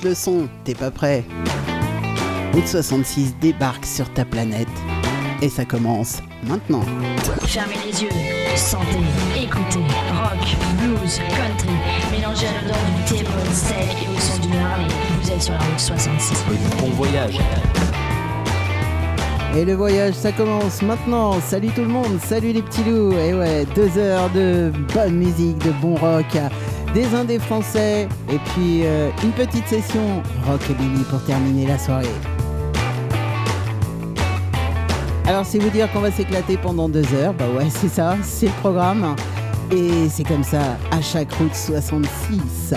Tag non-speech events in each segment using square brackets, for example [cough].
monte le son, t'es pas prêt? Route 66 débarque sur ta planète et ça commence maintenant. Fermez les yeux, sentez, écoutez, rock, blues, country, mélangez à l'odeur du thé, steak et au son du Harley. Vous êtes sur la route 66. Bon voyage. Et le voyage, ça commence maintenant. Salut tout le monde, salut les petits loups. Et ouais, deux heures de bonne musique, de bon rock, des indés français, et puis euh, une petite session rock et Billy pour terminer la soirée. Alors c'est vous dire qu'on va s'éclater pendant deux heures, bah ouais c'est ça, c'est le programme. Et c'est comme ça à chaque route 66.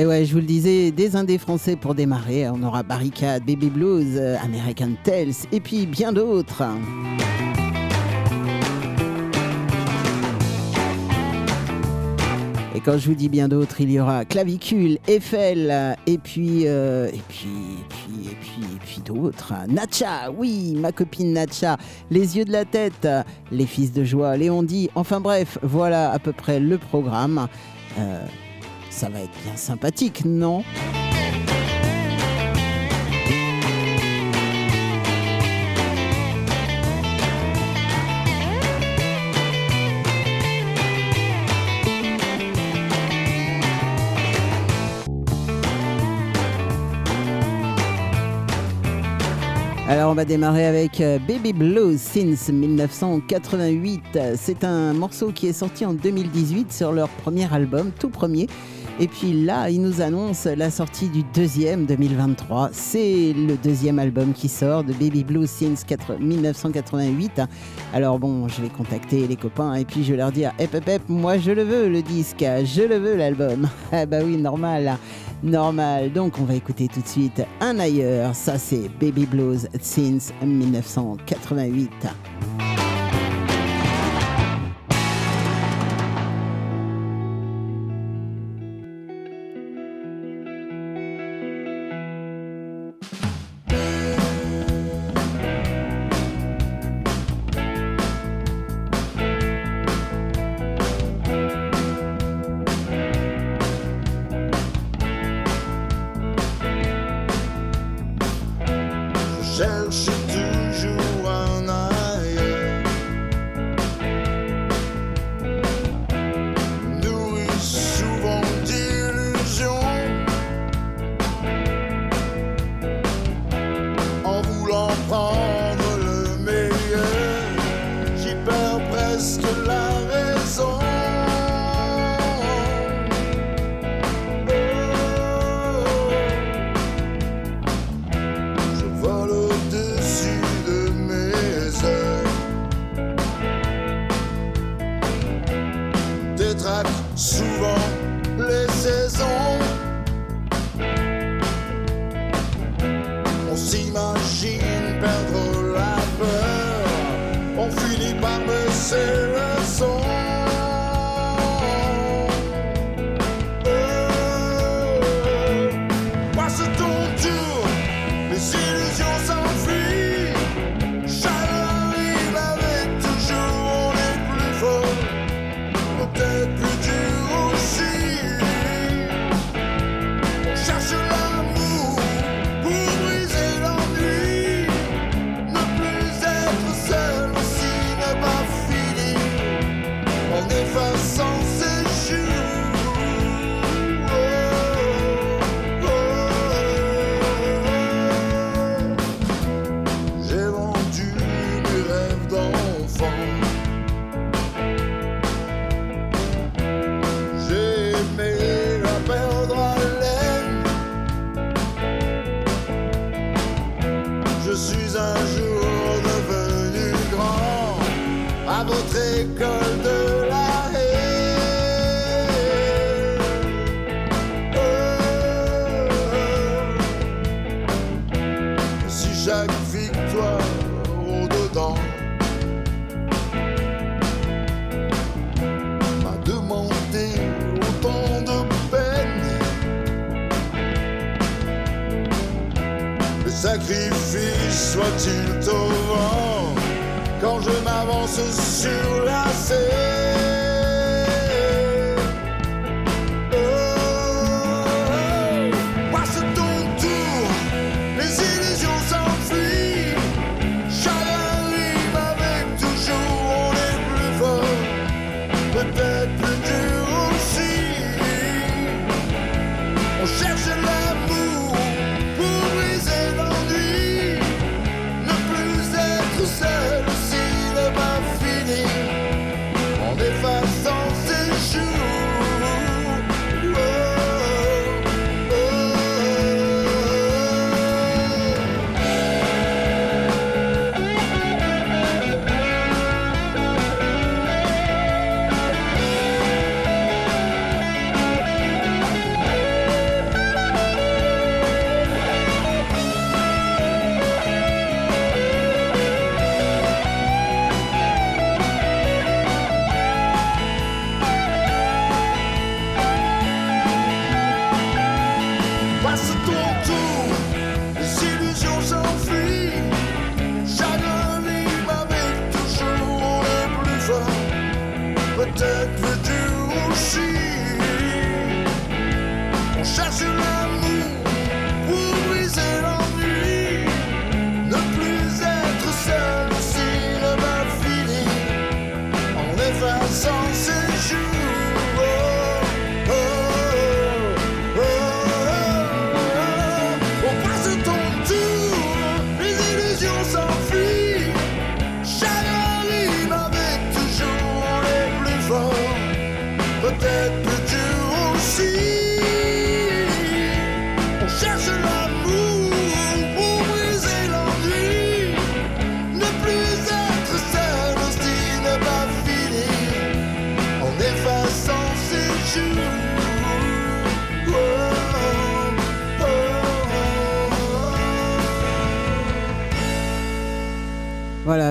Et ouais, je vous le disais, des indés français pour démarrer. On aura Barricade, Baby Blues, euh, American Tales et puis bien d'autres. Et quand je vous dis bien d'autres, il y aura Clavicule, Eiffel, et puis, euh, et puis, et puis, et puis, et puis d'autres. Nacha, oui, ma copine Nacha, Les yeux de la tête, Les fils de joie, Léon dit. Enfin bref, voilà à peu près le programme. Euh, ça va être bien sympathique, non Alors on va démarrer avec euh, Baby Blues Since 1988. C'est un morceau qui est sorti en 2018 sur leur premier album, tout premier. Et puis là, il nous annonce la sortie du deuxième 2023. C'est le deuxième album qui sort de Baby Blue since 1988. Alors bon, je vais contacter les copains et puis je vais leur dire Hep hep hep, moi je le veux le disque, je le veux l'album. [laughs] Ah bah oui, normal, normal. Donc on va écouter tout de suite un ailleurs. Ça c'est Baby Blues since 1988.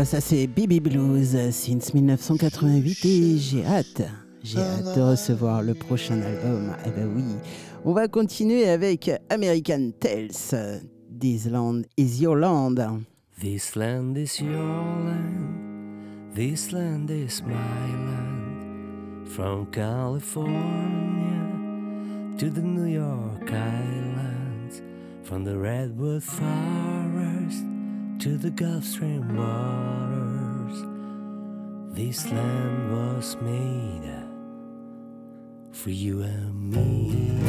Ça c'est Baby Blues since 1988 et j'ai hâte, j'ai hâte de recevoir le prochain album. Eh ben oui, on va continuer avec American Tales. This land is your land. This land is your land. This land is my land. From California to the New York Islands. From the Redwood Forest to the Gulf Stream waters. This land was made for you and me.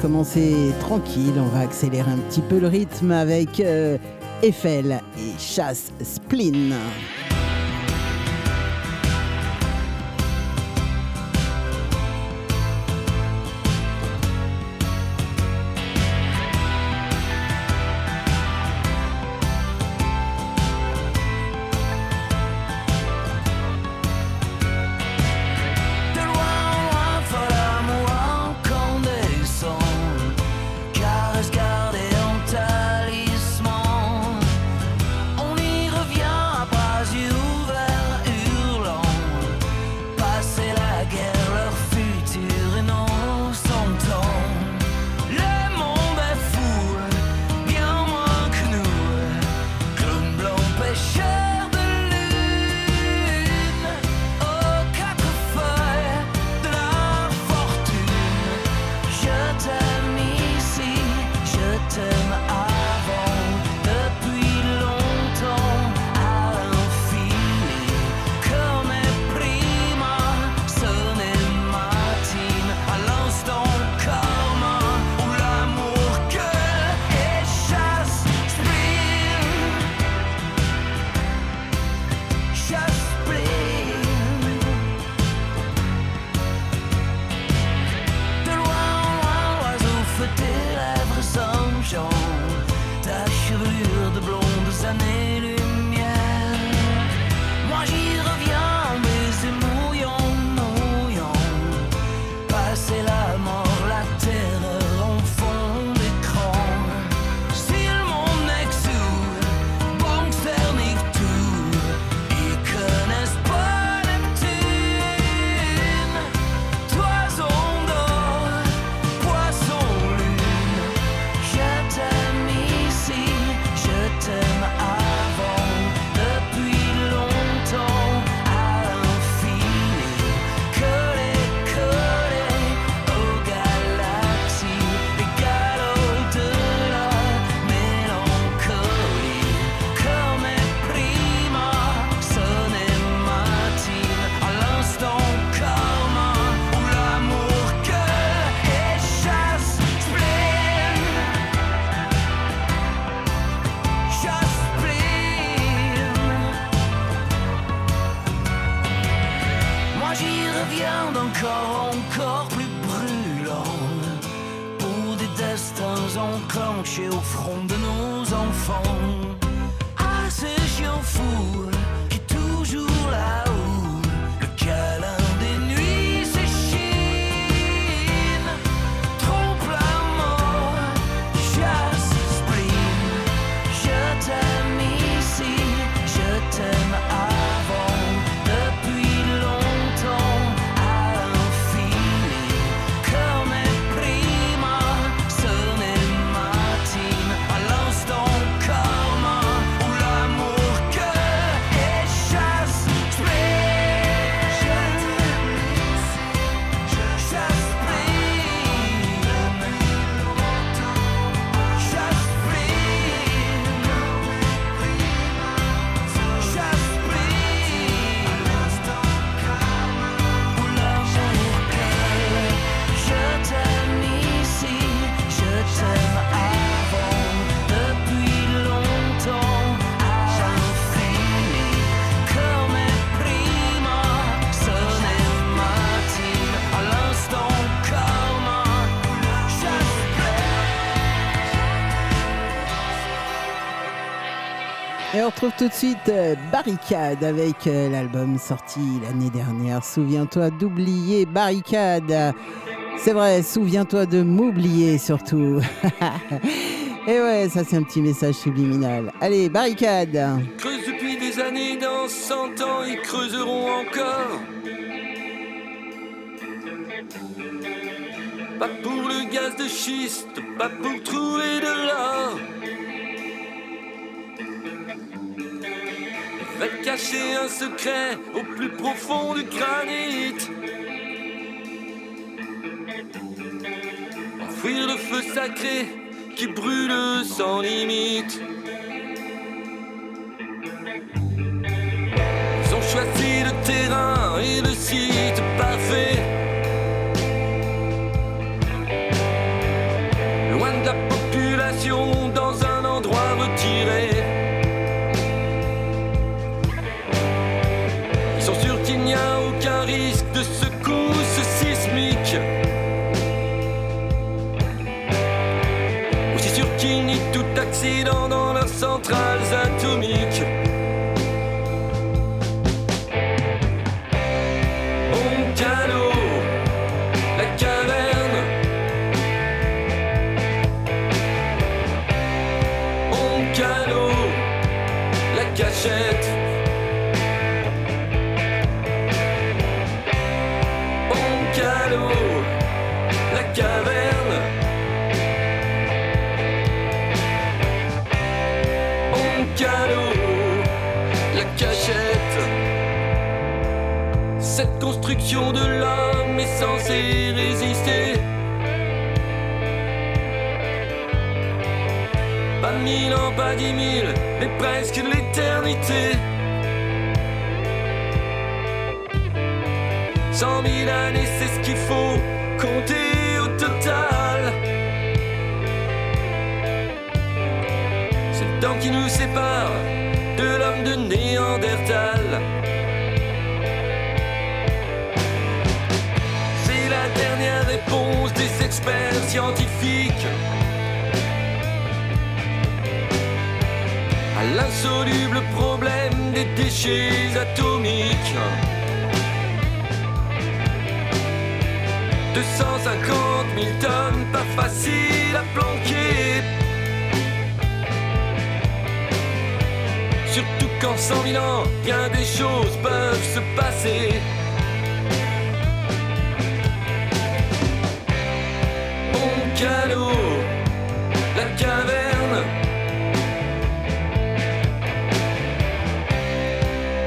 Commencé tranquille, on va accélérer un petit peu le rythme avec euh, Eiffel et Chasse Spleen. Tout de suite euh, Barricade avec euh, l'album sorti l'année dernière. Souviens-toi d'oublier Barricade. C'est vrai, souviens-toi de m'oublier surtout. [laughs] Et ouais, ça c'est un petit message subliminal. Allez, Barricade. creusent depuis des années, dans 100 ans, ils creuseront encore. Pas pour le gaz de schiste, pas pour trouver de l'or. Veulent cacher un secret au plus profond du granit. Enfouir le feu sacré qui brûle sans limite. Ils ont choisi le terrain et le site parfait. Accident dans leurs centrales atomiques. Cette construction de l'homme est censée résister. Pas mille ans, pas dix mille, mais presque l'éternité. Cent mille années, c'est ce qu'il faut compter au total. C'est le temps qui nous sépare de l'homme de Néandertal. Dernière réponse des experts scientifiques à l'insoluble problème des déchets atomiques. 250 000 tonnes, pas facile à planquer. Surtout qu'en 100 000 ans, bien des choses peuvent se passer. Oncalo, la caverne.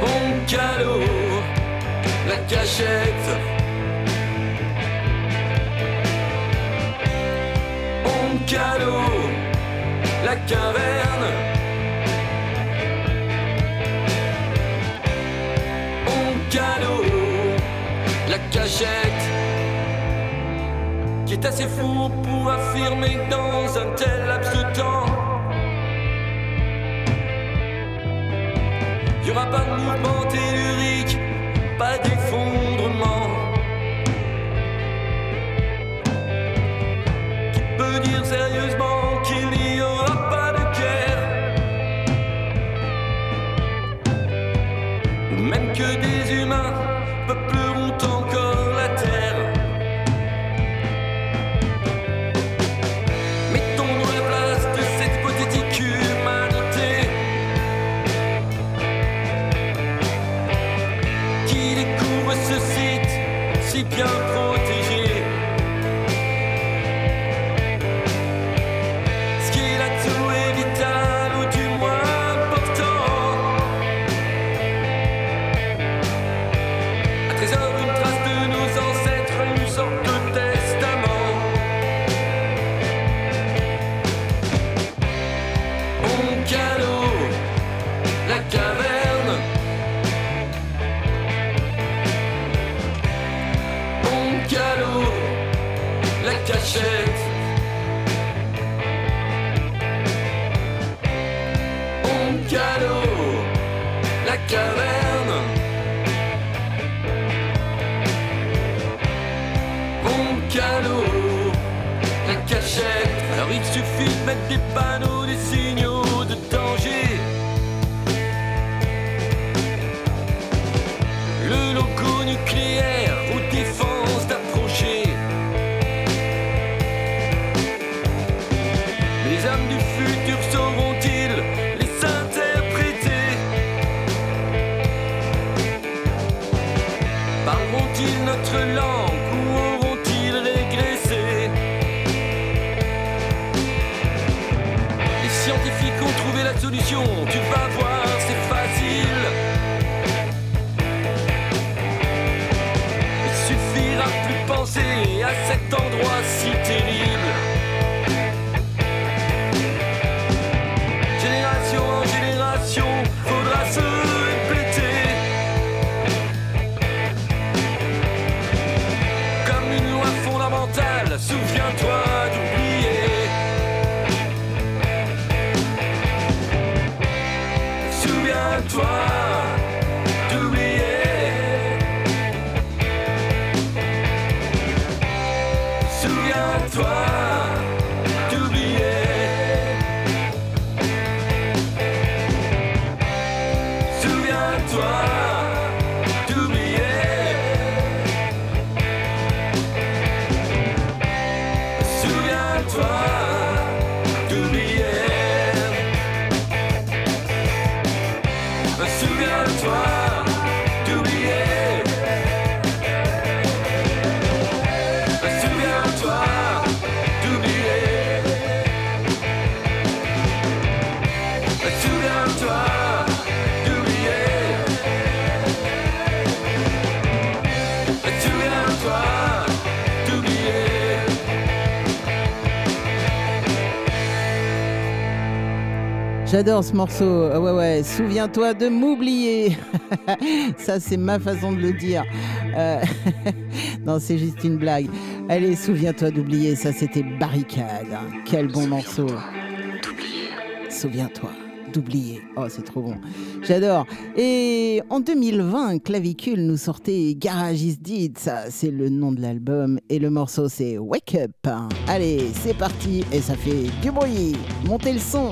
Oncalo, la cachette. Oncalo, la caverne. Oncalo, la cachette. Qui est assez fou pour affirmer dans un tel laps de temps. Y aura pas de mouvement J'adore ce morceau. Ah ouais, ouais. Souviens-toi de m'oublier. [laughs] Ça, c'est ma façon de le dire. Euh, [laughs] non, c'est juste une blague. Allez, souviens-toi d'oublier. Ça, c'était Barricade. Quel bon morceau. Souviens-toi d'oublier. Oh, c'est trop bon. J'adore. Et en 2020, Clavicule nous sortait Garage is Dead. Ça, c'est le nom de l'album. Et le morceau, c'est Wake Up. Allez, c'est parti. Et ça fait du bruit. Montez le son.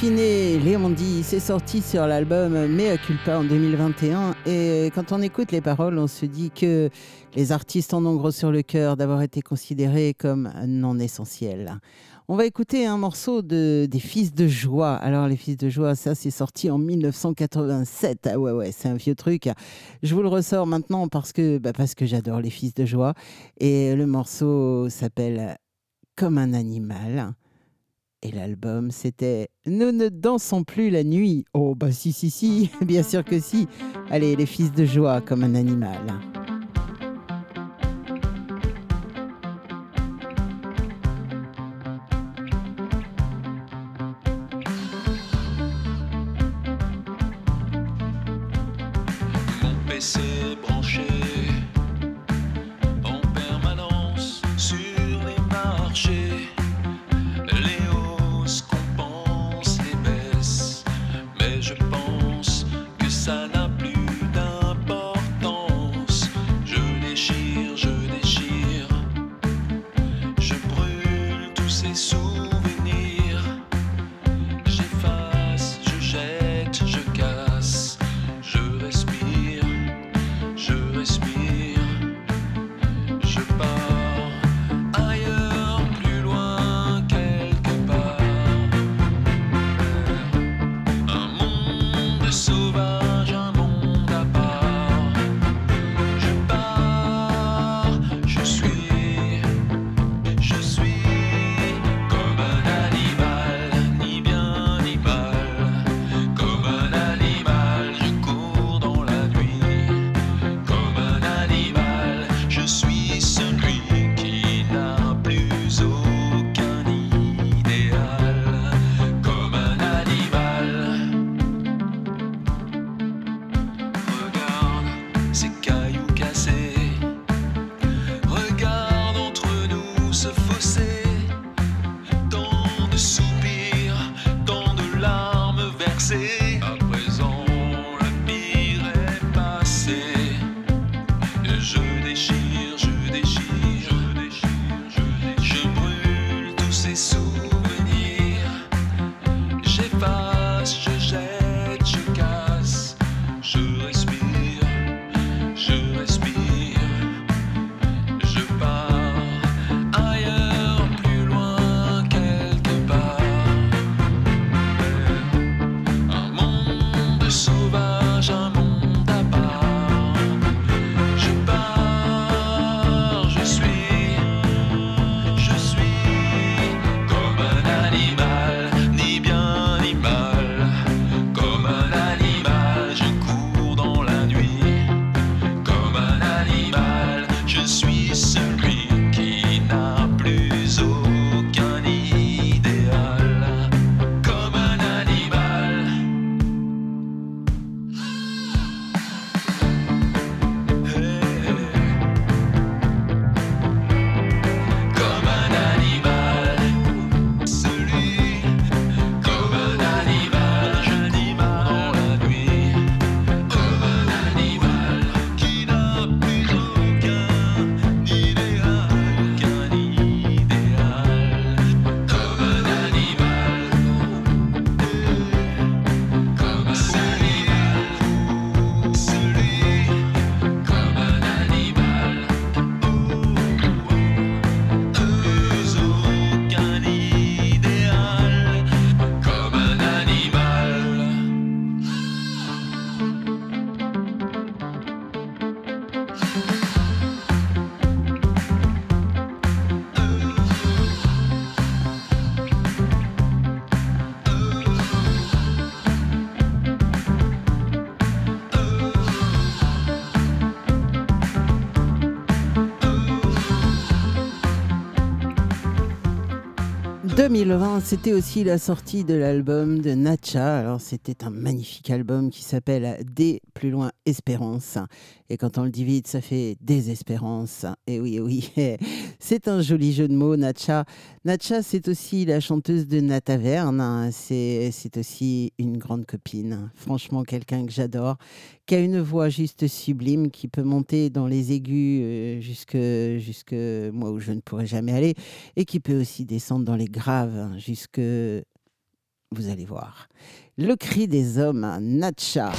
In fine, Léon dit, c'est sorti sur l'album Mea Culpa en 2021. Et quand on écoute les paroles, on se dit que les artistes en ont gros sur le cœur d'avoir été considérés comme non essentiels. On va écouter un morceau de, des Fils de Joie. Alors, les Fils de Joie, ça, c'est sorti en 1987. Ah ouais, ouais, c'est un vieux truc. Je vous le ressors maintenant parce que, bah, parce que j'adore les Fils de Joie. Et le morceau s'appelle Comme un animal. Et l'album, c'était Nous ne dansons plus la nuit. Oh, bah si, si, si, [laughs] bien sûr que si. Allez, les Fils de Joie, comme un animal. C'est 2020, c'était aussi la sortie de l'album de Natcha. Alors, c'était un magnifique album qui s'appelle Des plus loin Espérance. Et quand on le dit vite, ça fait Désespérance. Et oui, oui, [laughs] c'est un joli jeu de mots, Natcha. Natcha, c'est aussi la chanteuse de Nataverne. C'est c'est aussi une grande copine. Franchement, quelqu'un que j'adore, qui a une voix juste sublime, qui peut monter dans les aigus euh, jusque, jusque moi où je ne pourrais jamais aller, et qui peut aussi descendre dans les graves jusque vous allez voir. Le cri des hommes, Natcha.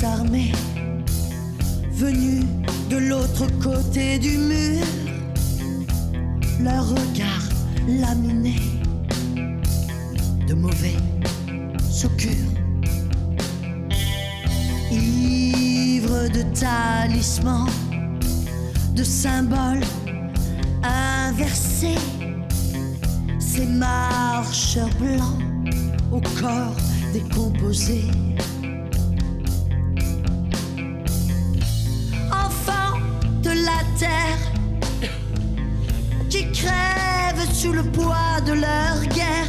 Les armées, venues de l'autre côté du mur, leur regard laminé de mauvais augure. Ivre de talismans, de symboles inversés, ces marcheurs blancs au corps décomposé. Le poids de leur guerre,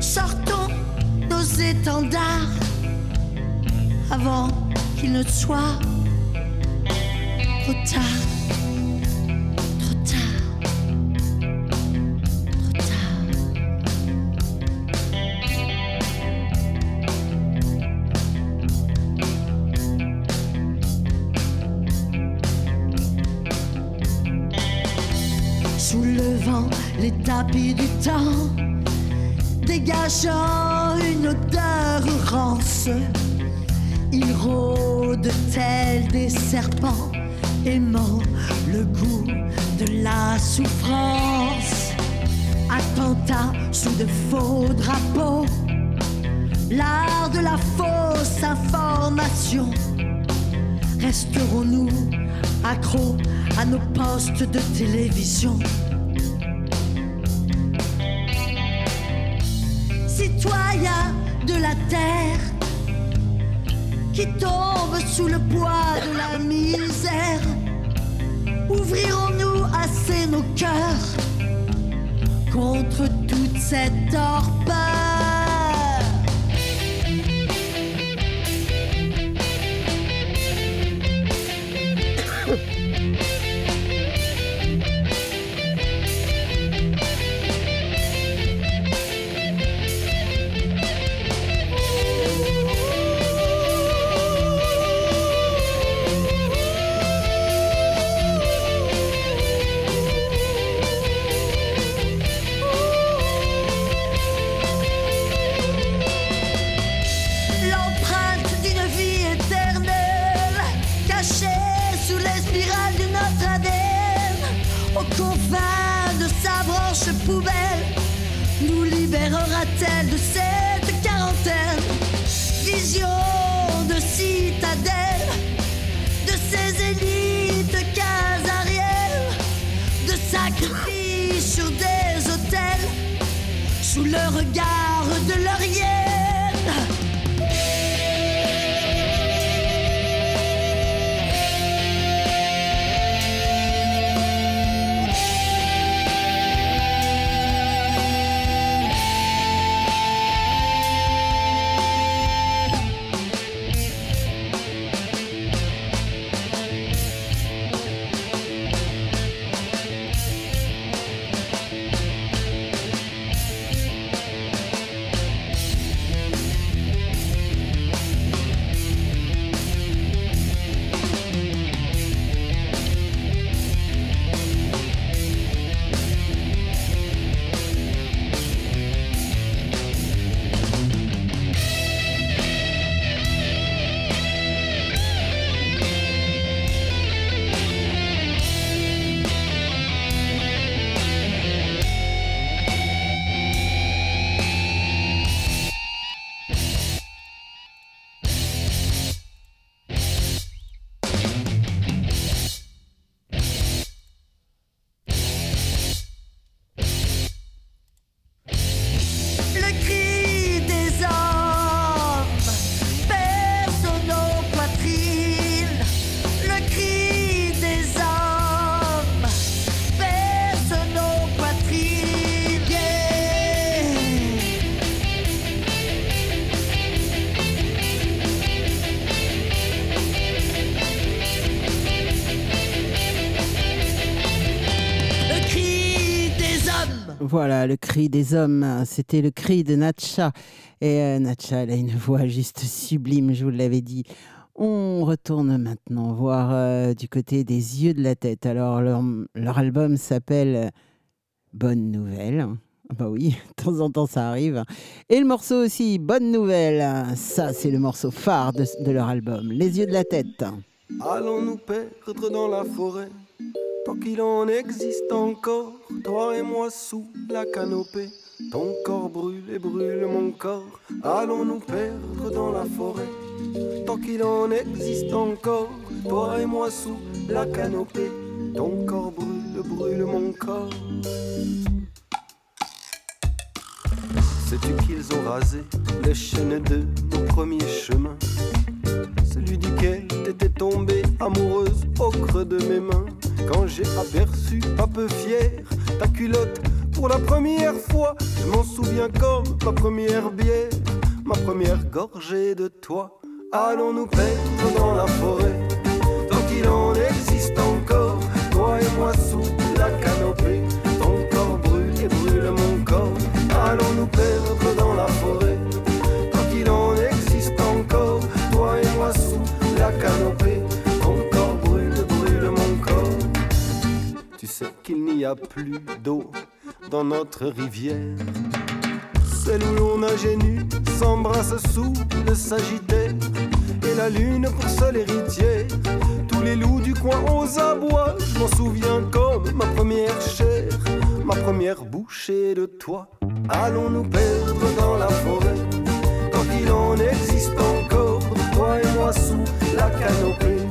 sortons nos étendards avant qu'il ne soit trop tard. Du temps, dégageant une odeur rance. Ils rôdent tels des serpents, aimant le goût de la souffrance. Attentat sous de faux drapeaux, l'art de la fausse information. Resterons-nous accros à nos postes de télévision? De la terre qui tombent sous le poids de la misère, ouvrirons-nous assez nos cœurs contre toute cette torpeur Voilà, le cri des hommes, c'était le cri de Natcha. Et euh, Natcha, elle a une voix juste sublime, je vous l'avais dit. On retourne maintenant voir euh, du côté des yeux de la tête. Alors, leur, leur album s'appelle Bonne Nouvelle. Ah Bah oui, [laughs] de temps en temps ça arrive. Et le morceau aussi, Bonne Nouvelle. Ça, c'est le morceau phare de, de leur album, Les yeux de la tête. Allons nous perdre dans la forêt, tant qu'il en existe encore, toi et moi sous la canopée. Ton corps brûle et brûle mon corps. Allons nous perdre dans la forêt, tant qu'il en existe encore, toi et moi sous la canopée. Ton corps brûle, brûle mon corps. Sais-tu qu'ils ont rasé les chaînes de nos premiers chemins? Celui duquel t'étais tombée amoureuse au creux de mes mains. Quand j'ai aperçu, un peu fier, ta culotte pour la première fois Je m'en souviens comme ma première bière, ma première gorgée de toi. Allons nous perdre dans la forêt, tant qu'il en existe encore? Toi et moi sous la canopée, ton corps brûle et brûle mon corps. Allons nous perdre Qu'il n'y a plus d'eau dans notre rivière. Celle où l'on nageait s'embrasse sous le sagittaire. Et la lune pour seule héritière. Tous les loups du coin aux abois. Je m'en souviens comme ma première chair, ma première bouchée de toi. Allons nous perdre dans la forêt, tant qu'il en existe encore. Toi et moi sous la canopée,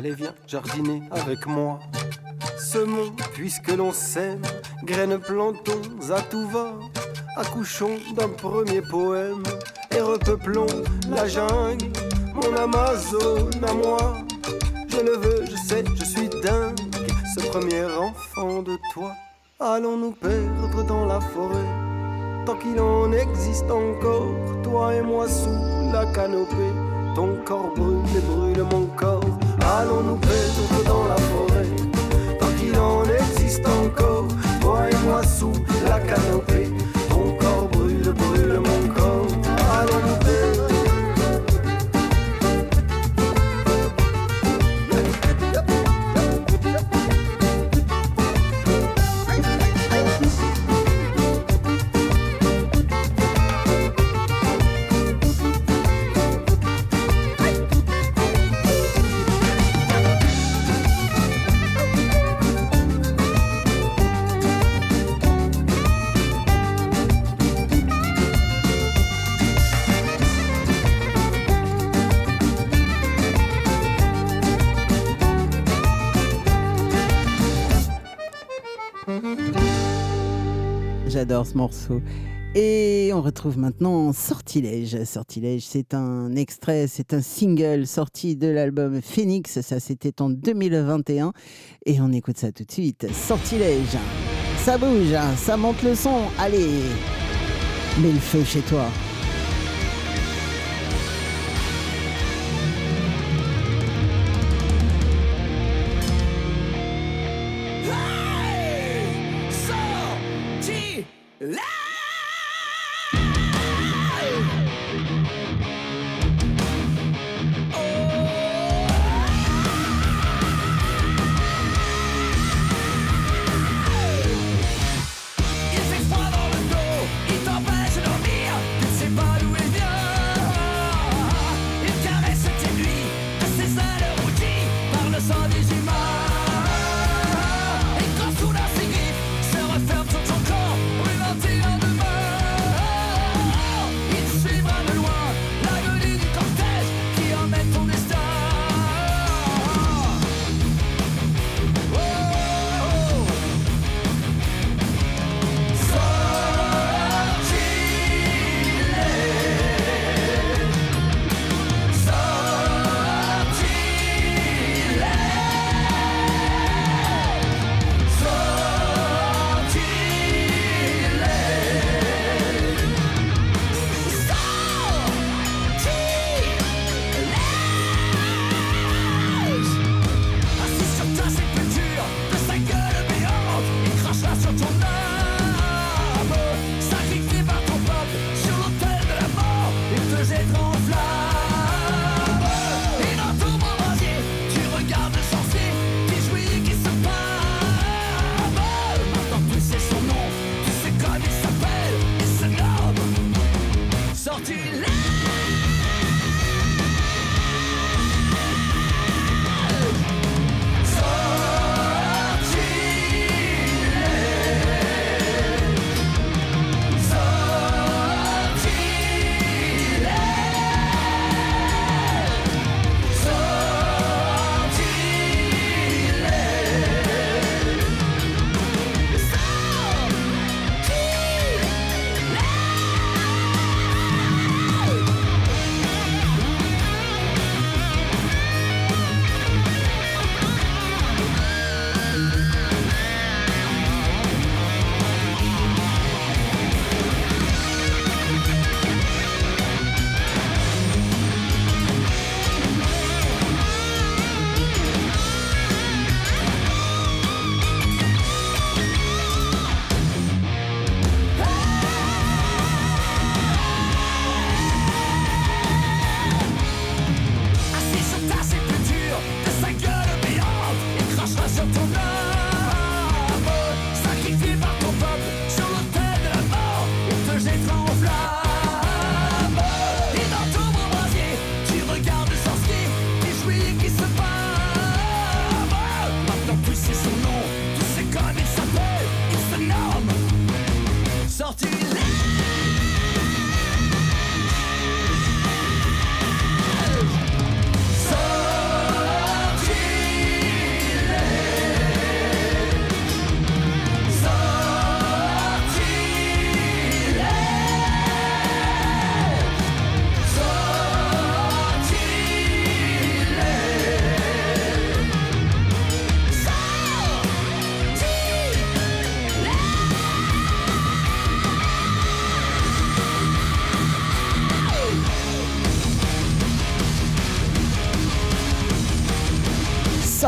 Allez viens jardiner avec moi. Semons puisque l'on sème Graines plantons à tout va. Accouchons d'un premier poème Et repeuplons la jungle. Mon Amazon à moi. Je le veux, je sais, je suis dingue. Ce premier enfant de toi. Allons nous perdre dans la forêt? Tant qu'il en existe encore Toi et moi sous la canopée Ton corps brûle et brûle mon corps. Allons nous perdre dans la forêt? Tant qu'il en existe encore Toi et moi sous la canopée Ce morceau. Et on retrouve maintenant Sortilège. Sortilège, c'est un extrait, c'est un single sorti de l'album Phoenix. Ça, c'était en 2021. Et on écoute ça tout de suite. Sortilège. Ça bouge, ça monte le son. Allez, mets le feu chez toi.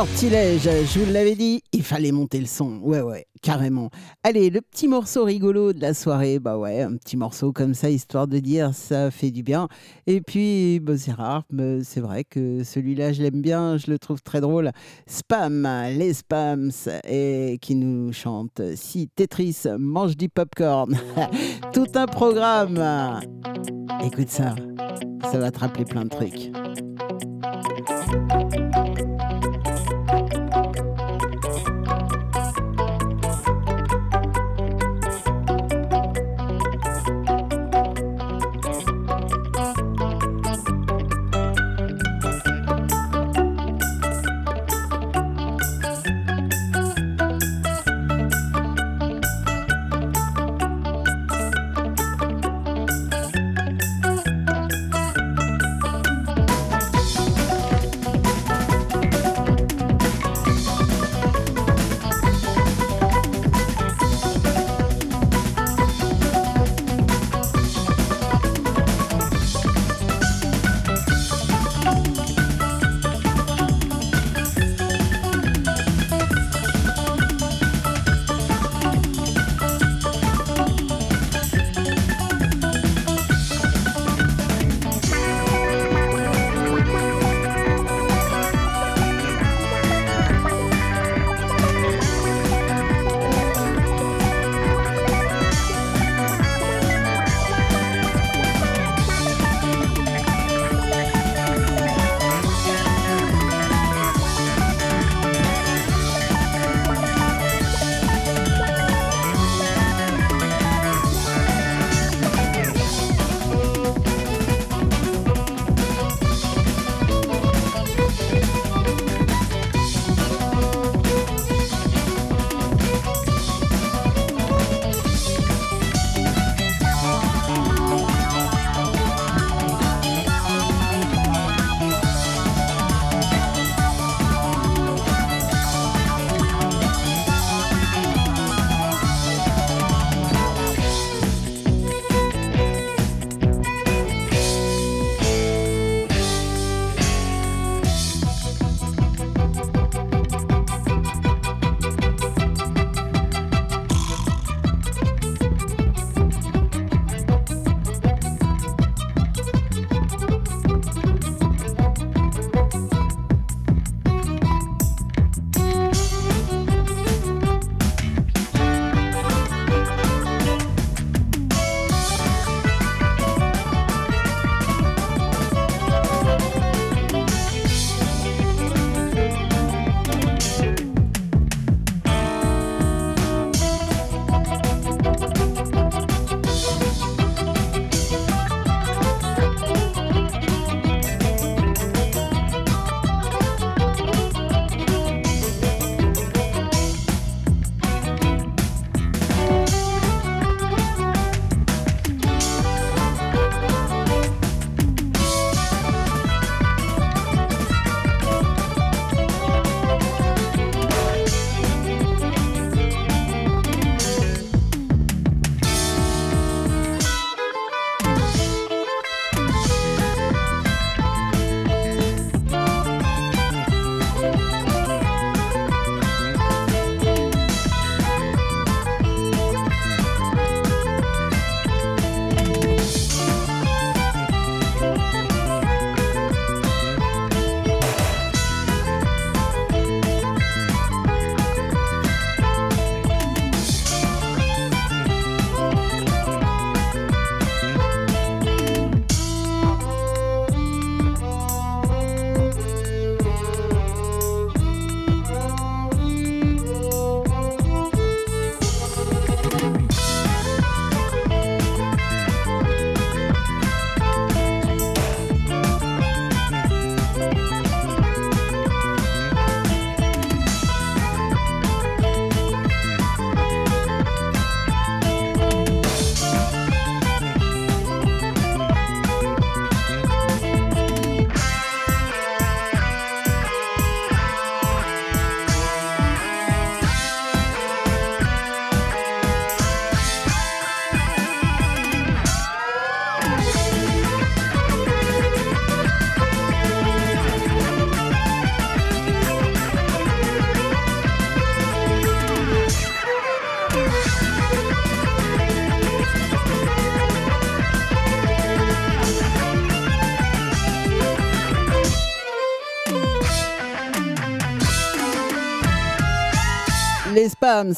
Sortilège, je vous l'avais dit, il fallait monter le son. Ouais, ouais, carrément. Allez, le petit morceau rigolo de la soirée, bah ouais, un petit morceau comme ça, histoire de dire ça fait du bien. Et puis, bah, c'est rare, mais c'est vrai que celui-là, je l'aime bien, je le trouve très drôle. Spam, les Spams, et qui nous chante Si Tetris mange du popcorn. [laughs] Tout un programme. Écoute ça, ça va te rappeler plein de trucs.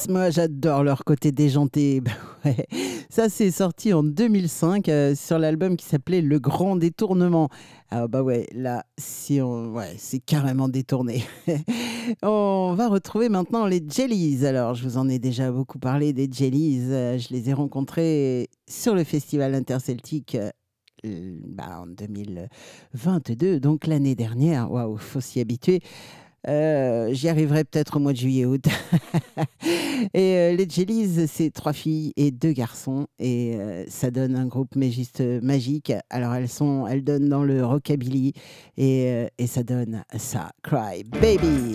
Moi j'adore leur côté déjanté. [laughs] Ouais. Ça c'est sorti en 2005 euh, sur l'album qui s'appelait Le Grand Détournement. Ah bah ouais, là si on... ouais, c'est carrément détourné. [laughs] on va retrouver maintenant les Jellies. Alors je vous en ai déjà beaucoup parlé des Jellies. Euh, Je les ai rencontrés sur le festival interceltique. euh, bah, en 2022, donc l'année dernière. Waouh, faut s'y habituer. Euh, J'y arriverai peut-être au mois de juillet-août. [laughs] et euh, les Jellies, c'est trois filles et deux garçons. Et euh, ça donne un groupe magique. Alors elles sont, elles donnent dans le rockabilly et, et ça donne ça, Cry Baby.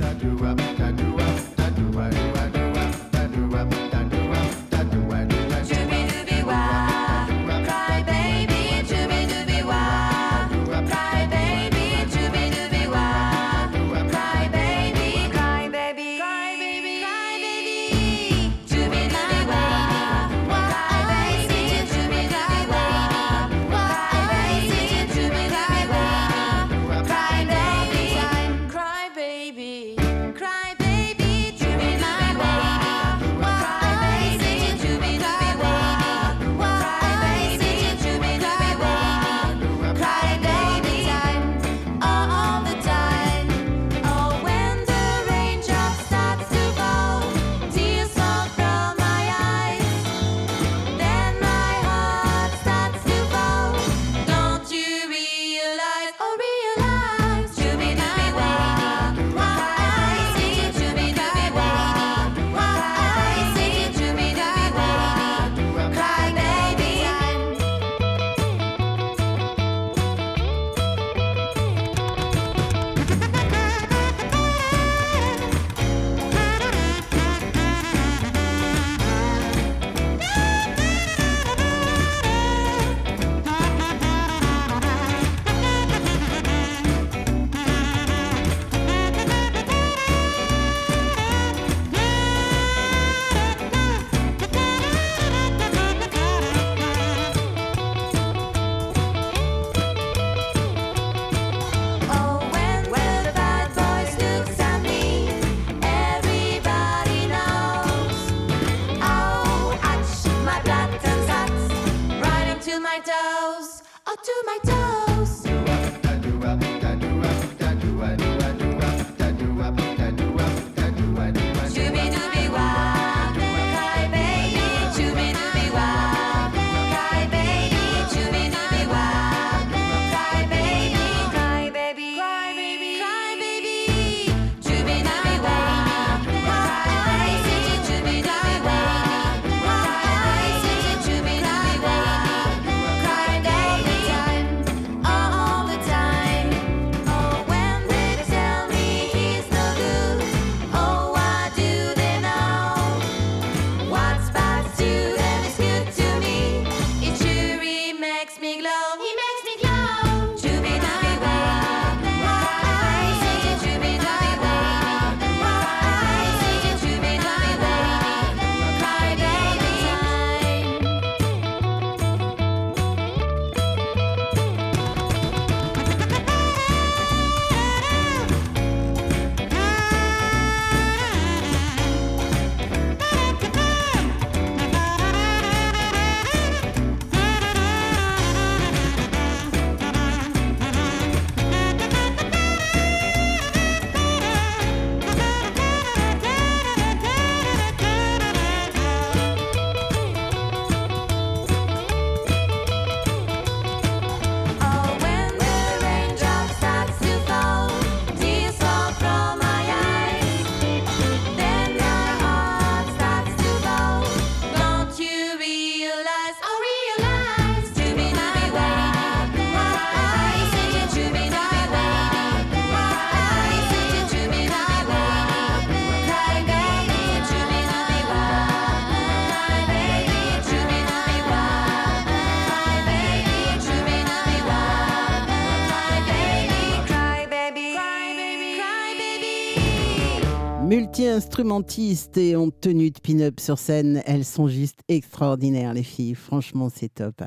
Multi-instrumentistes et en tenue de pin-up sur scène, elles sont juste extraordinaires, les filles. Franchement, c'est top.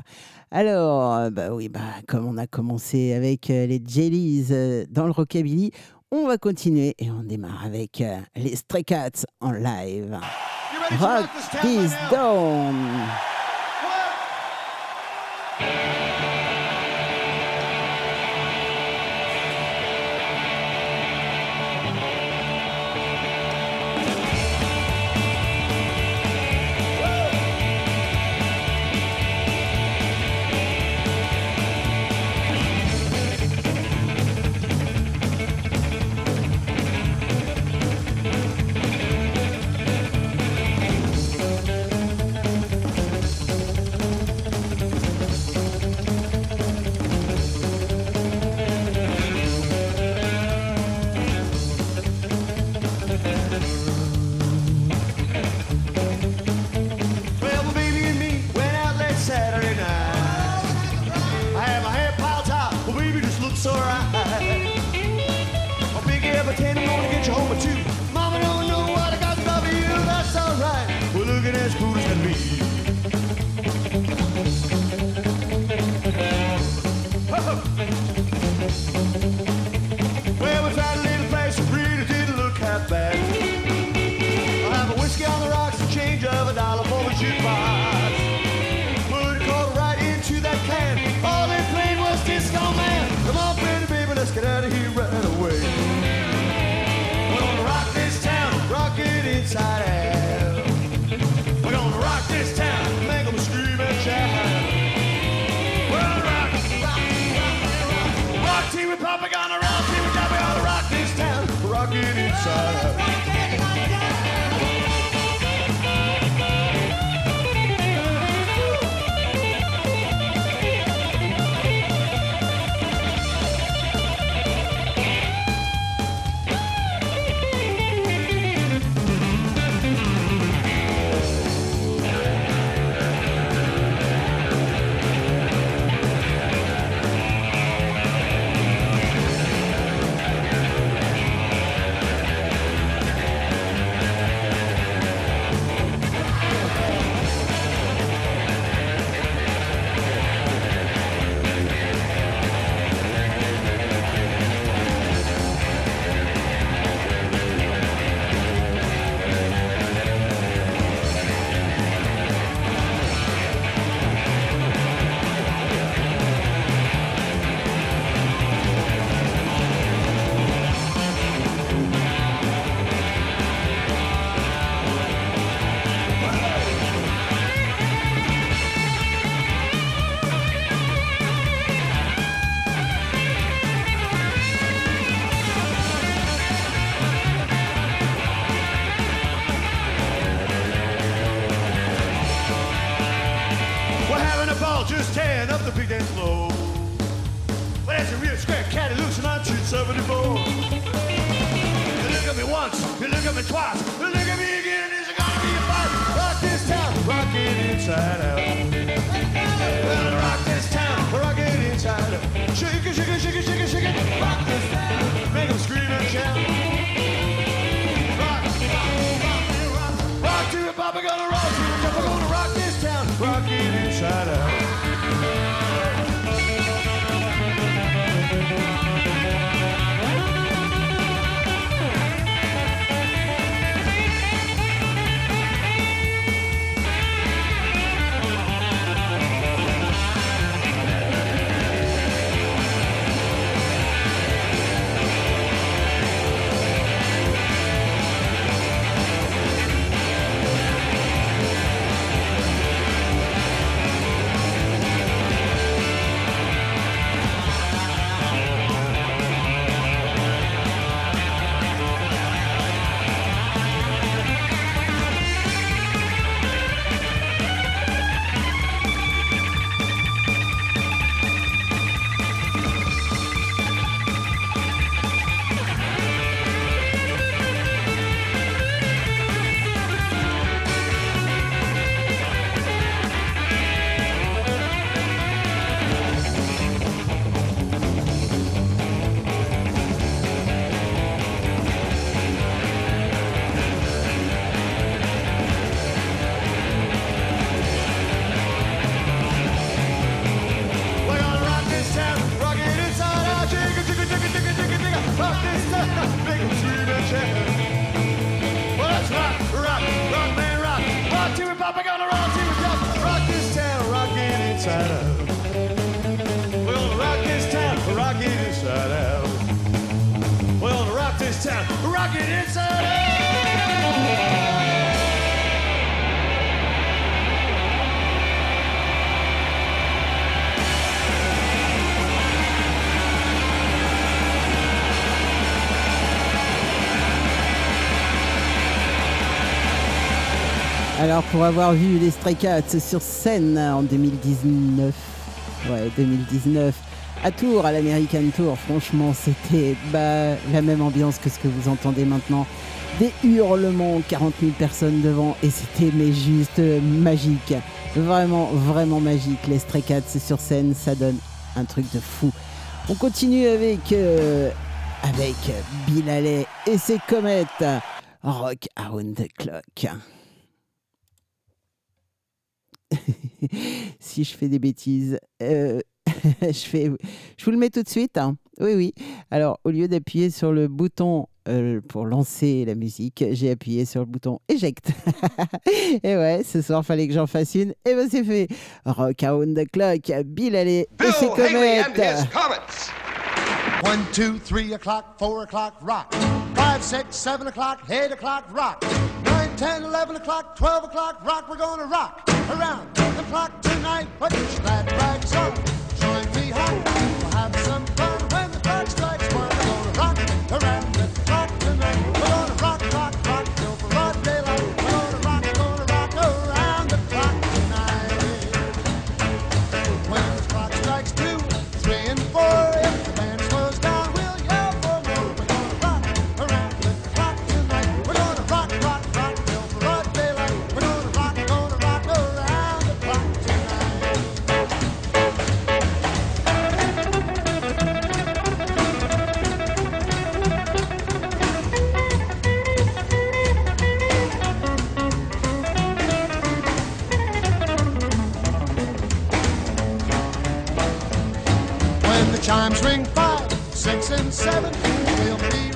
Alors, euh, bah oui, bah, comme on a commencé avec euh, les Jellies euh, dans le rockabilly, On va continuer et on démarre avec les Stray Cats en live. Rock this down. Alors pour avoir vu les Stray Cats sur scène en 2019, ouais 2019, à Tours, à l'American Tour, franchement c'était bah, la même ambiance que ce que vous entendez maintenant. Des hurlements, 40 000 personnes devant et c'était mais juste magique. Vraiment, vraiment magique. Les Stray Cats sur scène, ça donne un truc de fou. On continue avec, euh, avec Bill Haley et ses comètes. Rock Around the Clock. [laughs] si je fais des bêtises, euh, [laughs] je, fais, je vous le mets tout de suite. hein. Oui, oui. Alors, au lieu d'appuyer sur le bouton euh, pour lancer la musique, j'ai appuyé sur le bouton éjecte. [laughs] et ouais, ce soir, fallait que j'en fasse une. Et ben, c'est fait. Rock Around the Clock, Bill Haley et ses comètes. One, two, three o'clock, four o'clock, rock. Five, six, seven o'clock, eight o'clock, rock. Nine, ten, eleven o'clock, twelve o'clock, rock. We're gonna rock around the clock tonight. Put your glad rags on, join me home. Chimes ring five, six, and seven, we'll be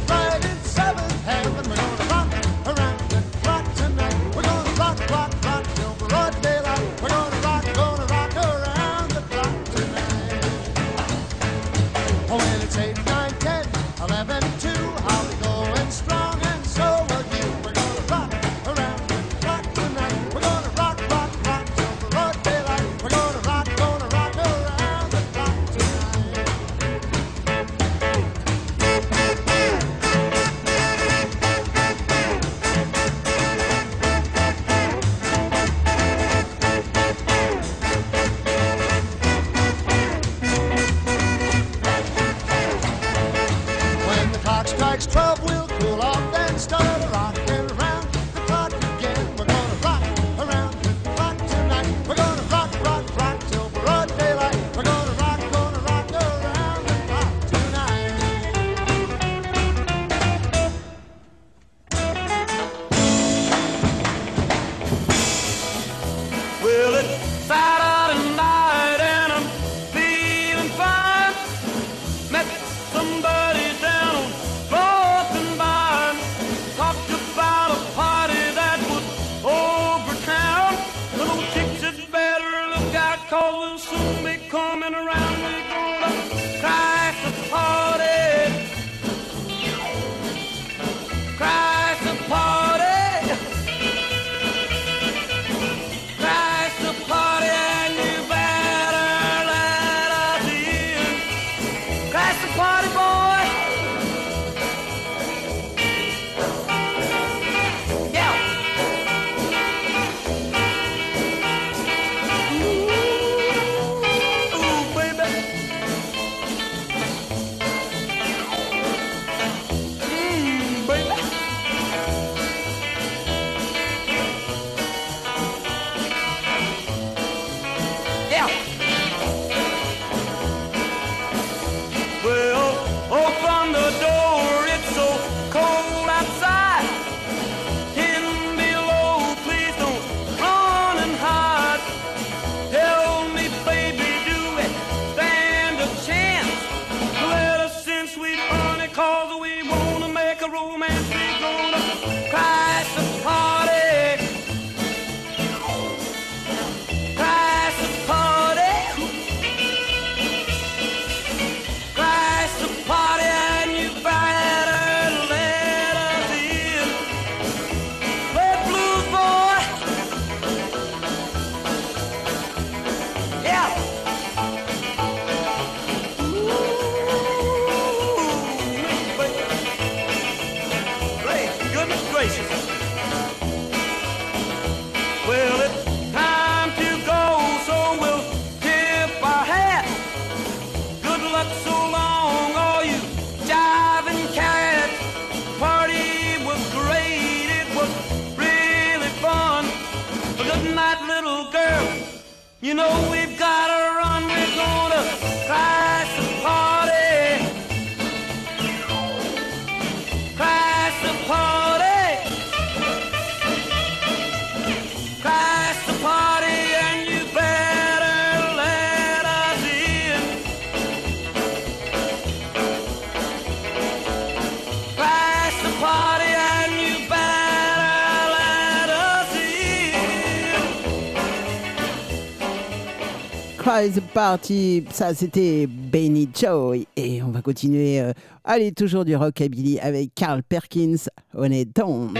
Surprise Party, ça c'était Benny Joy. Et on va continuer, euh, allez, toujours du rockabilly avec Carl Perkins, On est Don't.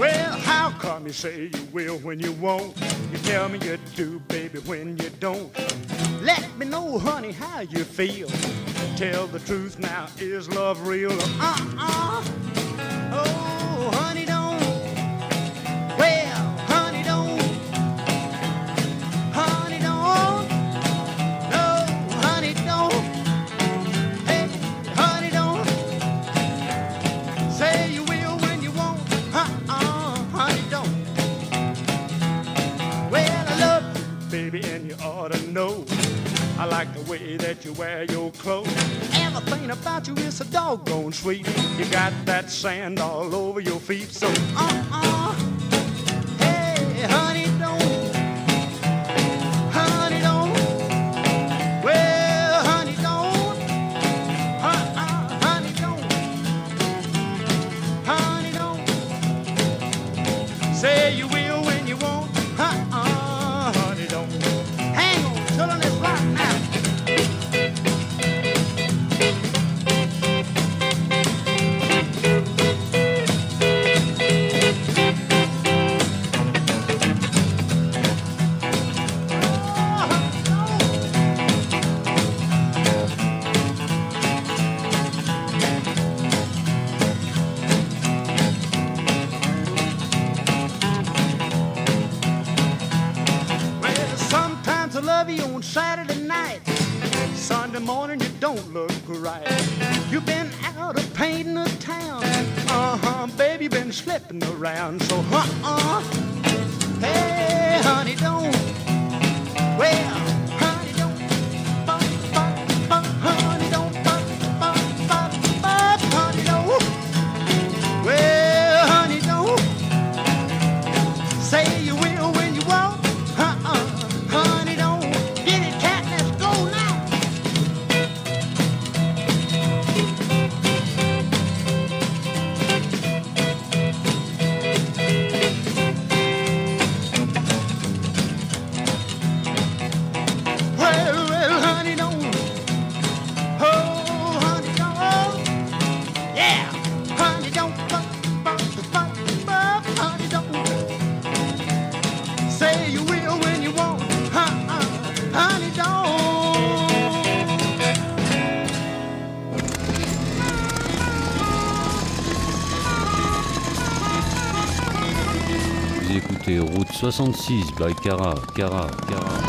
Well, how come you say you will when you won't? You tell me you do, baby, when you don't. Let me know, honey, how you feel. Tell the truth now, is love real? Uh-uh. Oh, honey, don't. baby, and you ought to know. I like the way that you wear your clothes. Everything about you is a doggone sweet. You got that sand all over your feet, so uh-uh. Hey, honey. 66 by Cara, Cara, Cara.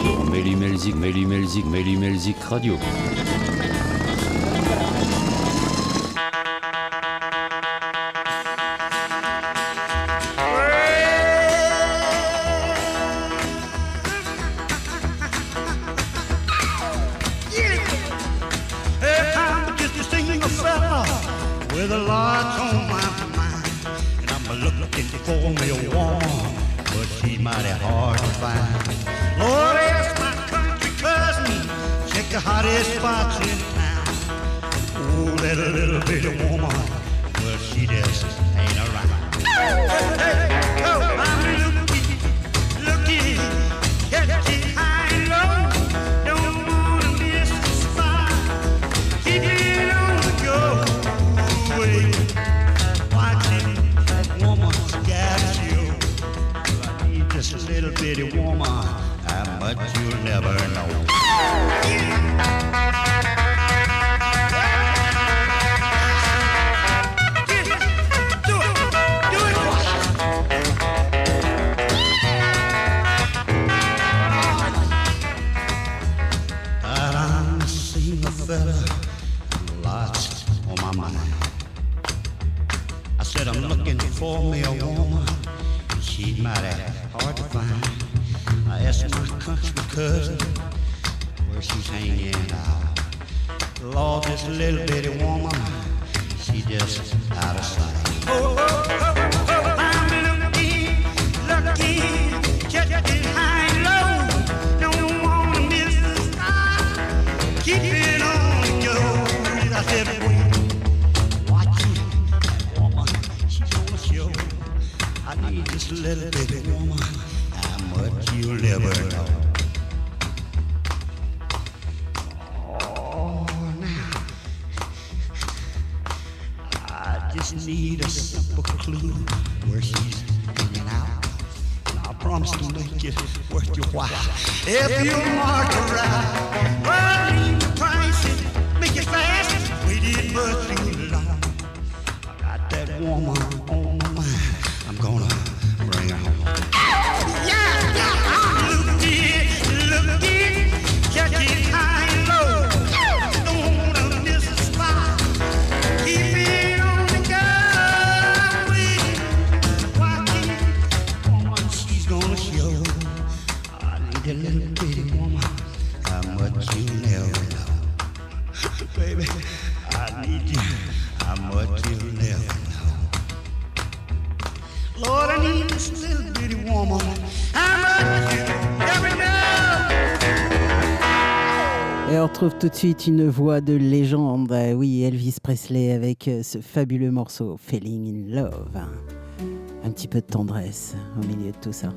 Sur Méli Melzik, Méli Melzik, Méli Melzik Radio. mighty hard to find. Lord, ask my country cousin, check the hottest spots in town. Oh, that little bitty woman. but you'll never know. I seen a fella lost on my mind. I said I'm looking for me cousin where she's hanging out. Lord, this little bitty woman, she just out of sight. tout de suite une voix de légende. Oui, Elvis Presley avec euh, ce fabuleux morceau Falling in Love. Un petit peu de tendresse au milieu de tout ça.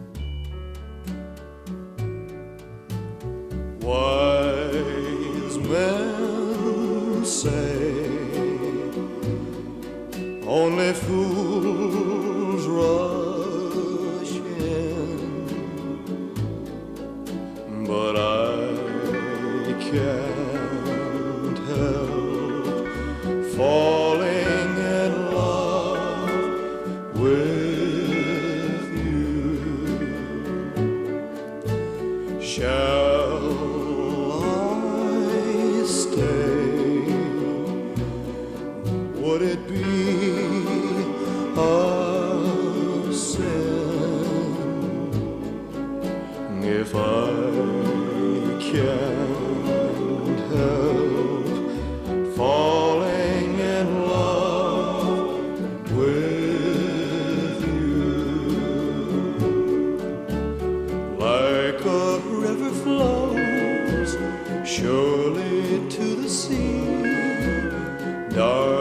like a river flows surely to the sea. Dark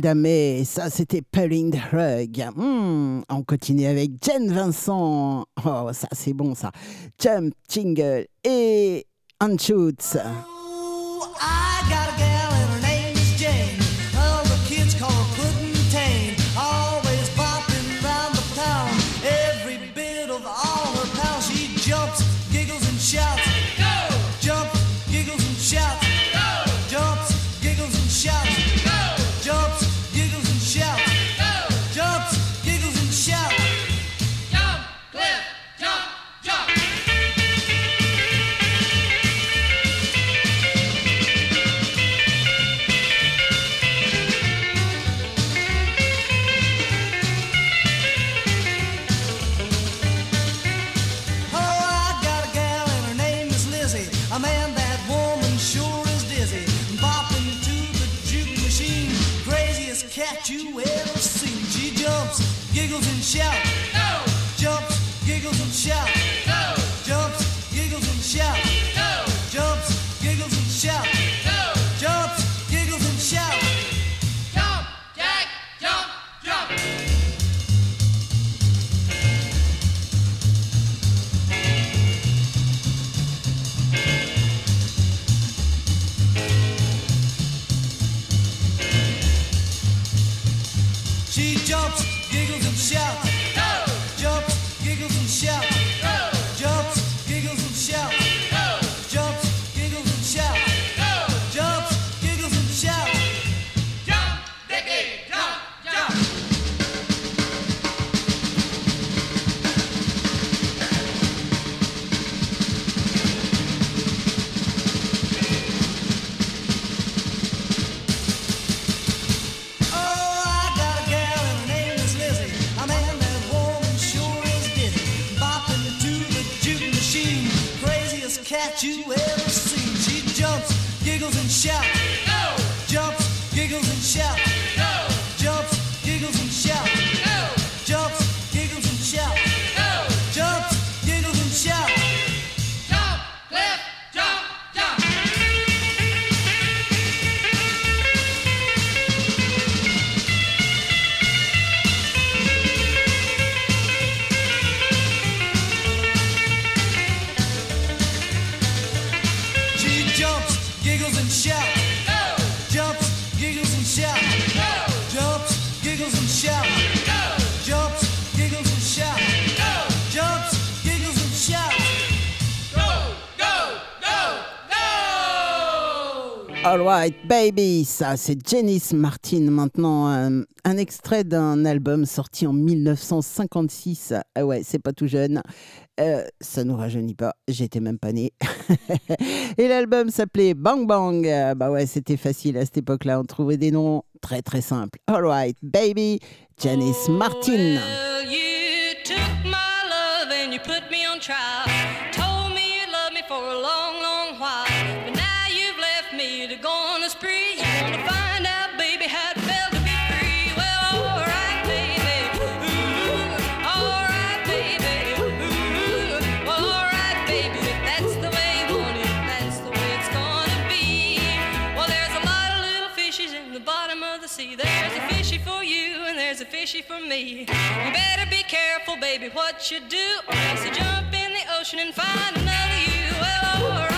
Zelda May, ça c'était Pulling the Rug. Hmm, on continue avec Jen Vincent. Oh, ça c'est bon ça. Jump, Jingle et Unshoots. You Baby, ça c'est Janice Martin maintenant. Un, un extrait d'un album sorti en 1956. Ah ouais, c'est pas tout jeune. Euh, ça nous rajeunit pas, j'étais même pas né. [laughs] Et l'album s'appelait Bang Bang. Euh, Bah ouais, c'était facile à cette époque-là, on trouvait des noms très très simples. Alright, baby, Janice Martin. Fishy for me. You better be careful, baby, what you do, you jump in the ocean and find another you. Well,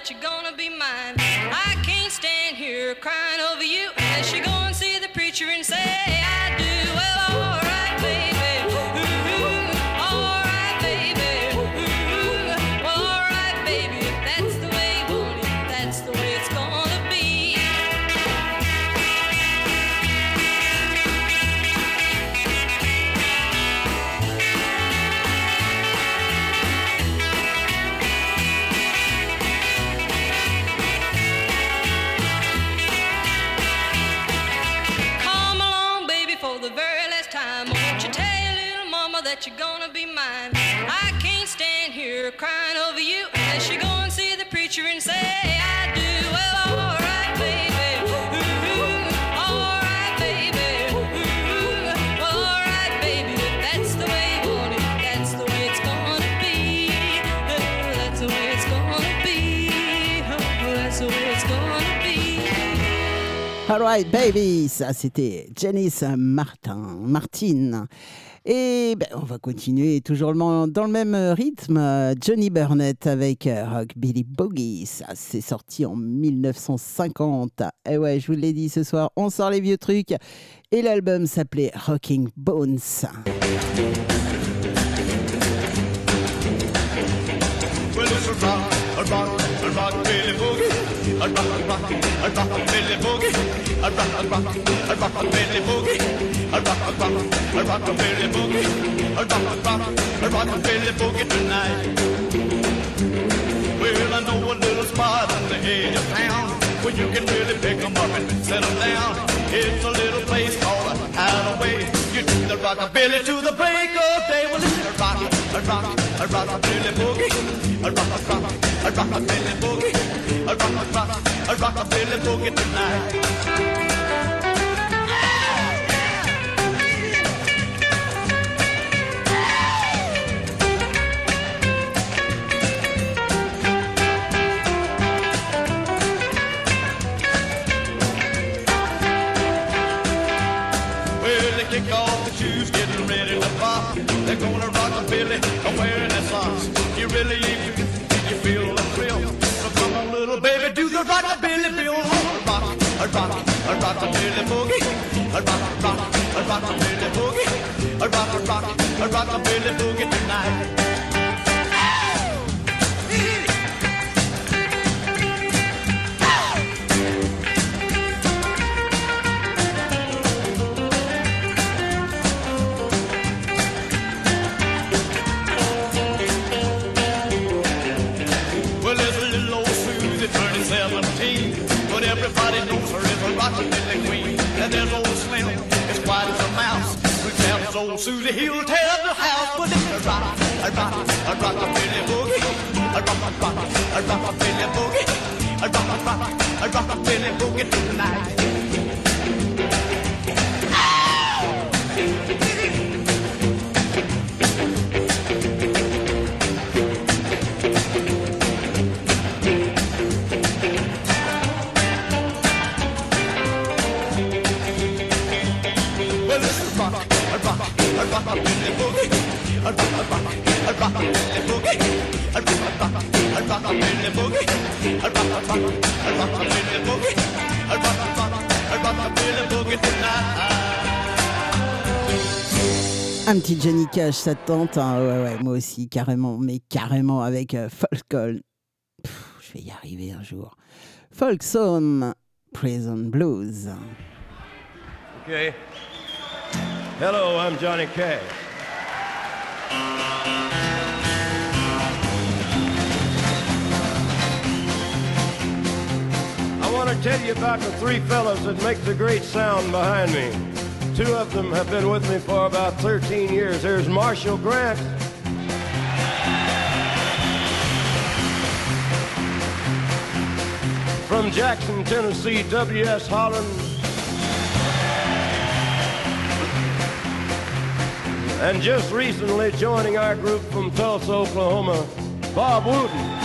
that you're gonna be mine? I can't stand here crying over you unless you go and see the preacher and say, baby. Ça c'était Janice Martin. Martin. Et ben, on va continuer toujours dans le même rythme. Johnny Burnett avec euh, Rock Billy Boogie. Ça, c'est sorti en 1950. Et ouais, je vous l'ai dit ce soir, on sort les vieux trucs. Et l'album s'appelait Rocking Bones. Well, I know a little spot on the edge of town where you can really pick 'em up and settle down. It's a little place called a Hideaway. You do the rockabilly to the break of day. Well, it's a rock, a rock, a rockabilly boogie. A rock, a rock, a rockabilly boogie. A rock, a rock, a rockabilly boogie tonight. Kick off the shoes, getting ready to pop. They're gonna rock a billy, I'm wearing their socks. You really ain't you feel the thrill. So come on, little baby, do the rockabilly feel. Rock, a rock, a rockabilly boogie. A rock, a rock, a rockabilly boogie. A rock, a rock, a rockabilly boogie Susie, he'll tear the house, but it's a rock, a rock, a rock, a Billy boogie, a rock, a rock, a rock, a Billy boogie, a rock, a rock, a rock, a Billy boogie tonight. Un petit Johnny Cash, ça te tente hein Ouais, ouais, moi aussi, carrément, mais carrément avec euh, Je vais y arriver un jour. Folksom Prison Blues. Okay. Hello, I'm Johnny Cash. I want to tell you about the three fellows that make the great sound behind me. Two of them have been with me for about 13 years. There's Marshall Grant. From Jackson, Tennessee, W.S. Holland. And just recently joining our group from Tulsa, Oklahoma, Bob Wooten.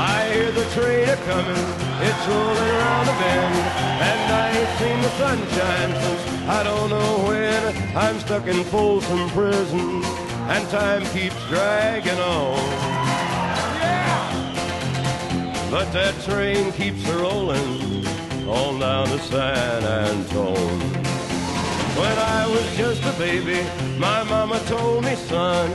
I hear the train a coming, it's rolling around the bend, and I ain't seen the sunshine since I don't know when. I'm stuck in Folsom Prison, and time keeps dragging on. Yeah! But that train keeps a rolling on down to San Antone. When I was just a baby, my mama told me, son,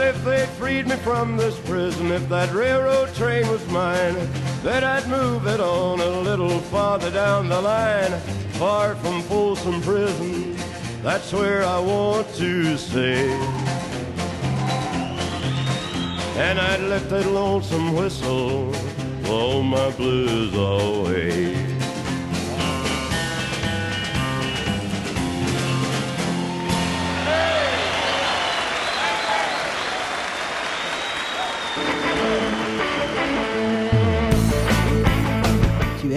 If they freed me from this prison, if that railroad train was mine, then I'd move it on a little farther down the line, far from Folsom Prison. That's where I want to stay. And I'd let that lonesome whistle blow my blues away.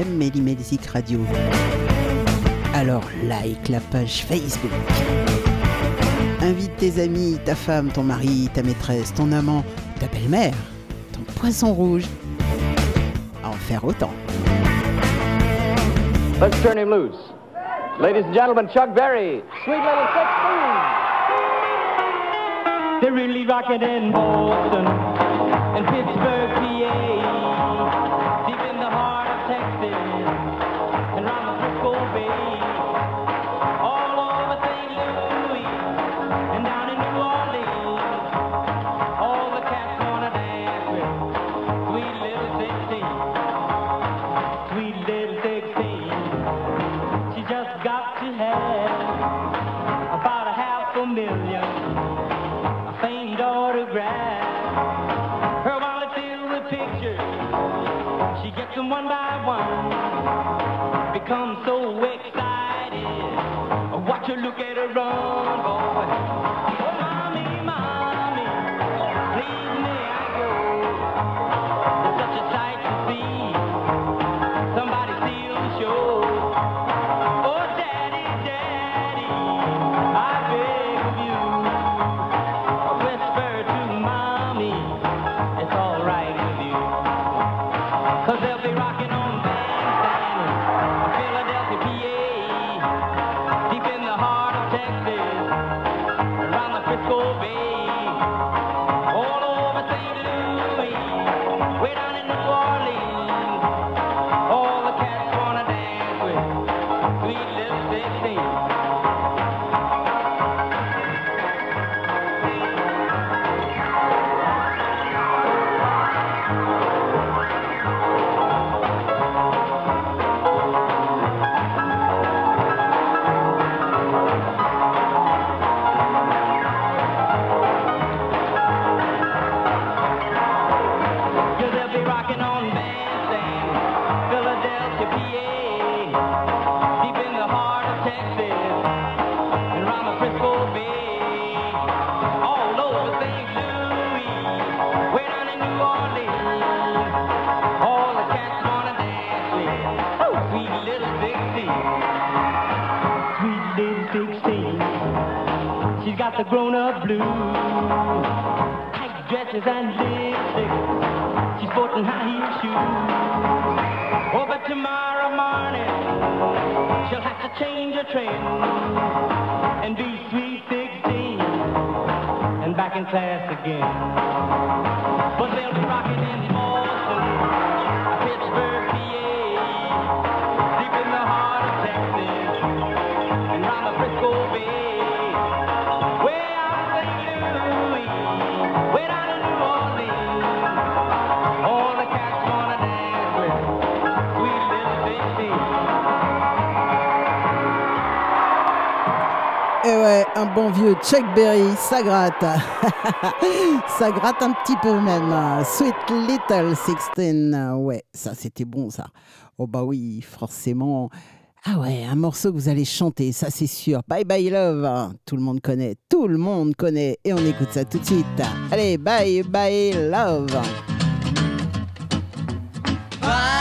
Tu aimes Melly Melzik Radio Alors like la page Facebook. Invite tes amis, ta femme, ton mari, ta maîtresse, ton amant, ta belle-mère, ton poisson rouge à en faire autant. Let's turn him loose. Ladies and gentlemen, Chuck Berry, Sweet Little Sixteen. They're really rocking in Boston and Pittsburgh, PA, become so excited. Watch her look at her run, boy. Chuck Berry, ça gratte. [laughs] ça gratte un petit peu même. Sweet Little Sixteen. Ouais, ça c'était bon ça. Oh bah oui, forcément. Ah ouais, un morceau que vous allez chanter, ça c'est sûr. Bye bye love. Tout le monde connaît, tout le monde connaît. Et on écoute ça tout de suite. Allez, bye bye love. Bye.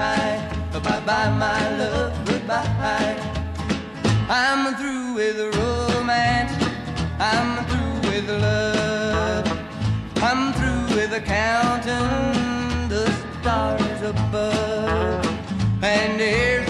goodbye. Bye bye, my love, goodbye. I'm through with romance. I'm through with love. I'm through with counting the stars above. And here's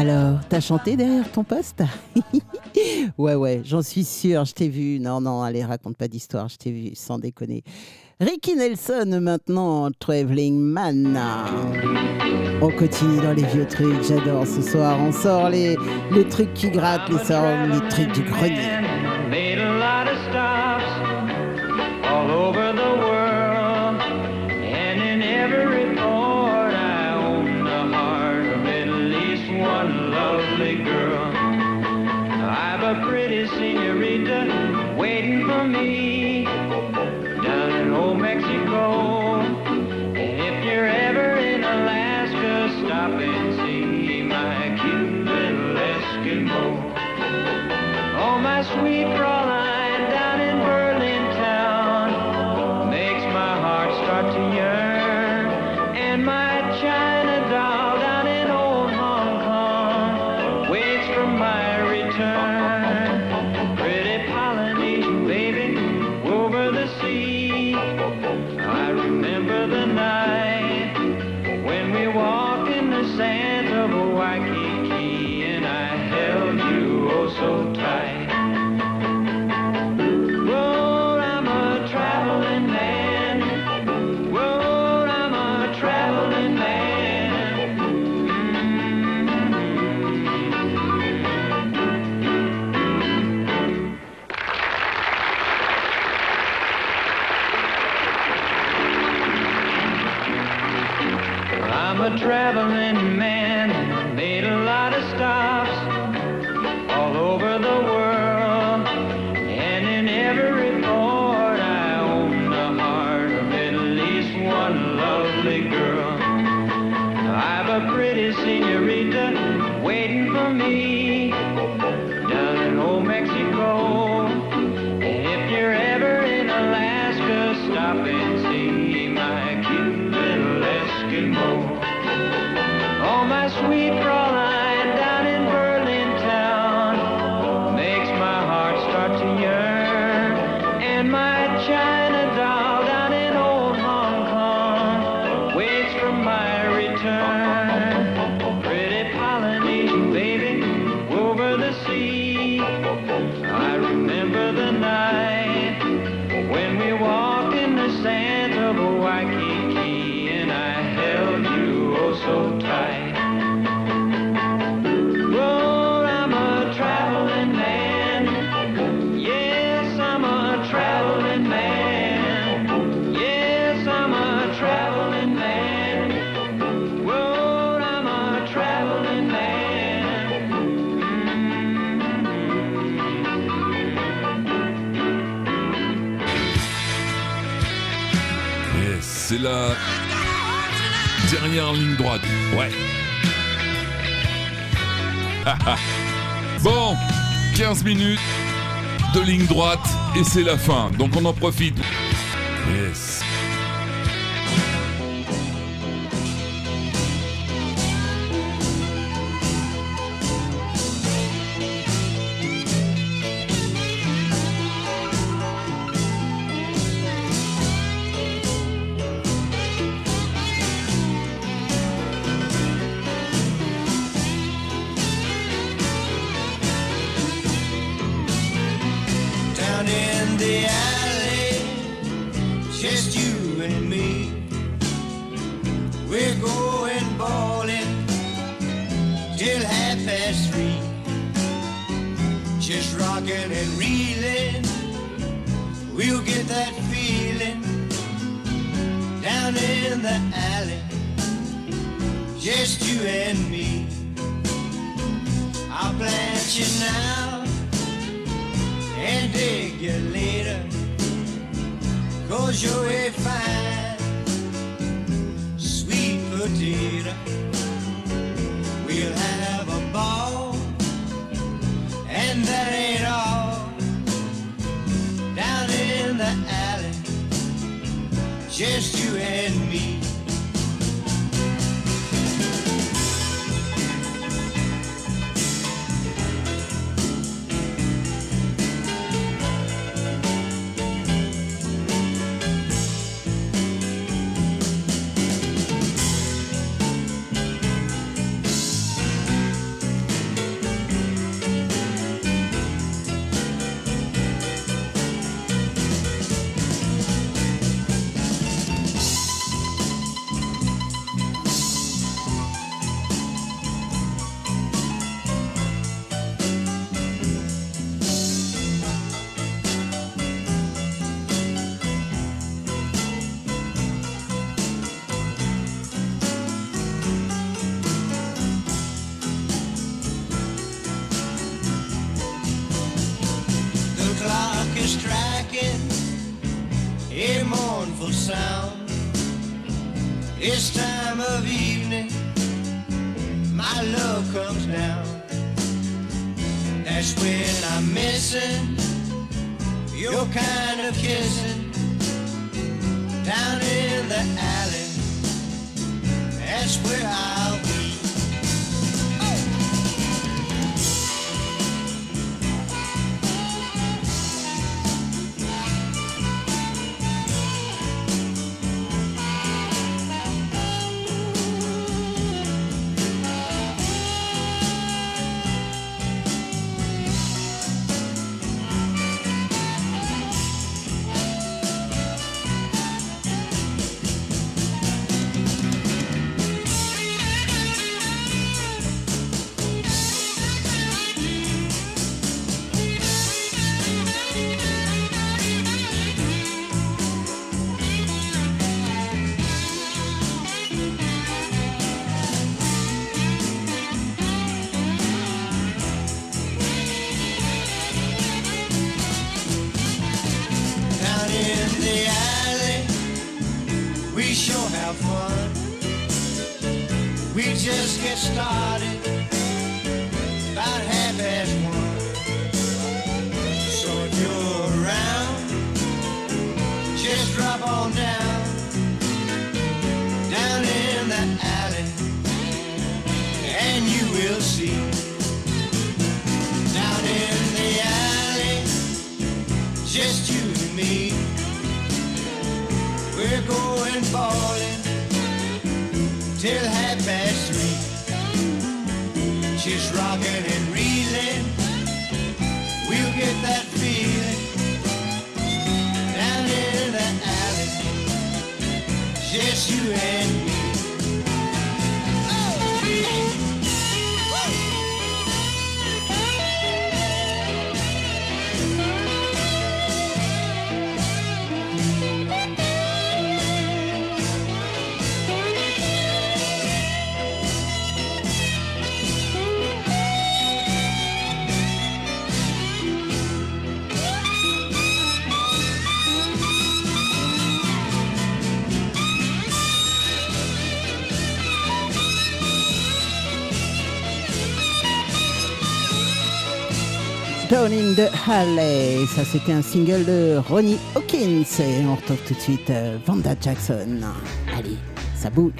Alors, t'as chanté derrière ton poste [laughs] Ouais, ouais, j'en suis sûre, je t'ai vu. Non, non, allez, raconte pas d'histoire, je t'ai vu, sans déconner. Ricky Nelson maintenant, Traveling Man. On continue dans les vieux trucs, j'adore ce soir. On sort les, trucs qui grattent, les, sort, les trucs du grenier. senorita waiting for me down in old Mexico. And if you're ever in Alaska, stop and see my cute little Eskimo. Oh, my sweet Fräulein. [laughs] bon, 15 minutes de ligne droite et c'est la fin. Donc on en profite. we're going ballin' till half past three. She's rockin' and reelin', we'll get that feeling down in the alley, just you and me. Down in the Alley. Ça, c'était un single de Ronnie Hawkins. Et on retrouve tout de suite euh, Vanda Jackson. Allez, ça bouge.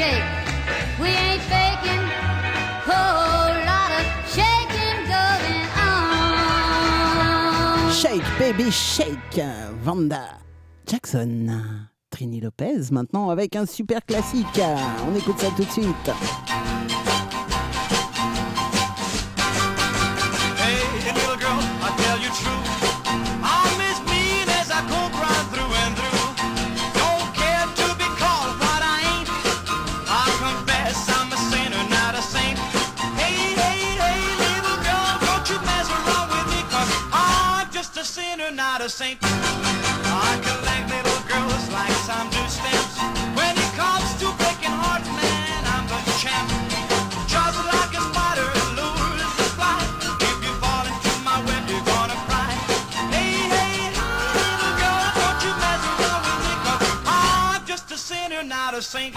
shake. We ain't faking. Whole lot of shaking going on. Shake, baby, shake. Vanda Jackson. Trini Lopez maintenant avec un super classique. On écoute ça tout de suite. saint. I collect little girls like some do stamps. When it comes to breaking hearts, man, I'm the champ. Just like a spider lures the fly. If you fall into my web, you're gonna cry. Hey, hey, little girl, don't you mess around with me, i I'm just a sinner, not a saint.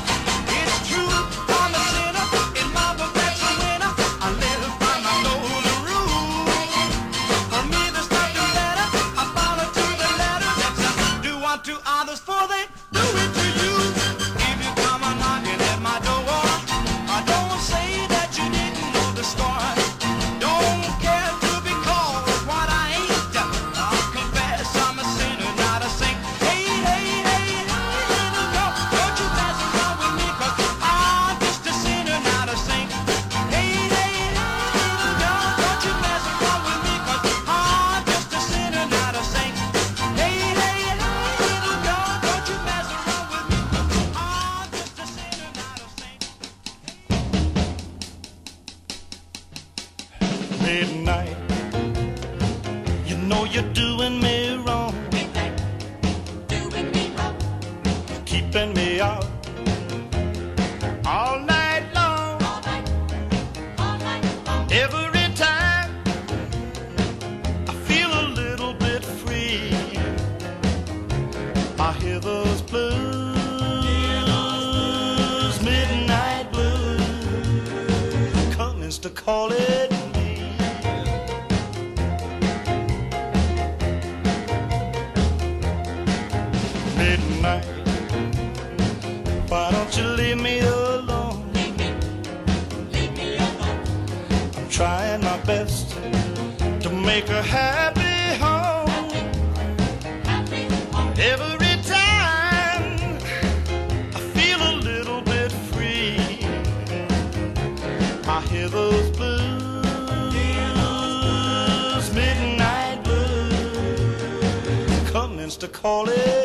to call it.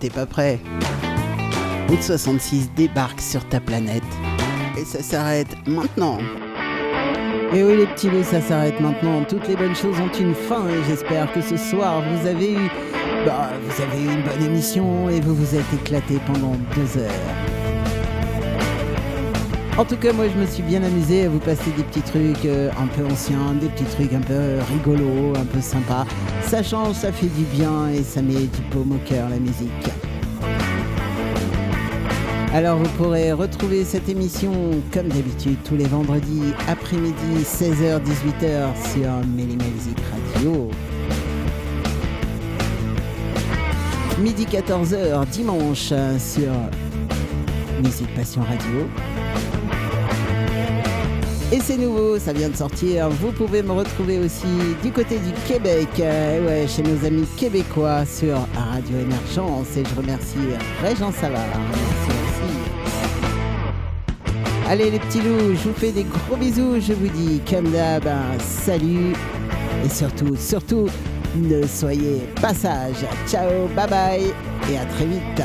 T'es pas prêt. Route 66 débarque sur ta planète. Et ça s'arrête maintenant. Et oui les petits loups, ça s'arrête maintenant. Toutes les bonnes choses ont une fin et j'espère que ce soir vous avez eu... Bah, vous avez eu une bonne émission et vous vous êtes éclaté pendant deux heures. En tout cas, moi, je me suis bien amusé à vous passer des petits trucs euh, un peu anciens, des petits trucs un peu rigolos, un peu sympas. Ça change, ça fait du bien et ça met du paume au cœur, la musique. Alors, vous pourrez retrouver cette émission, comme d'habitude, tous les vendredis après-midi, 16h-18h sur Music Radio. Midi 14h, dimanche, sur Musique Passion Radio. Et c'est nouveau, ça vient de sortir. Vous pouvez me retrouver aussi du côté du Québec, euh, ouais, chez nos amis québécois sur Radio Émergence. Et je remercie Régent Savard. Allez les petits loups, je vous fais des gros bisous. Je vous dis comme d'hab, salut. Et surtout, surtout, ne soyez pas sages. Ciao, bye bye et à très vite.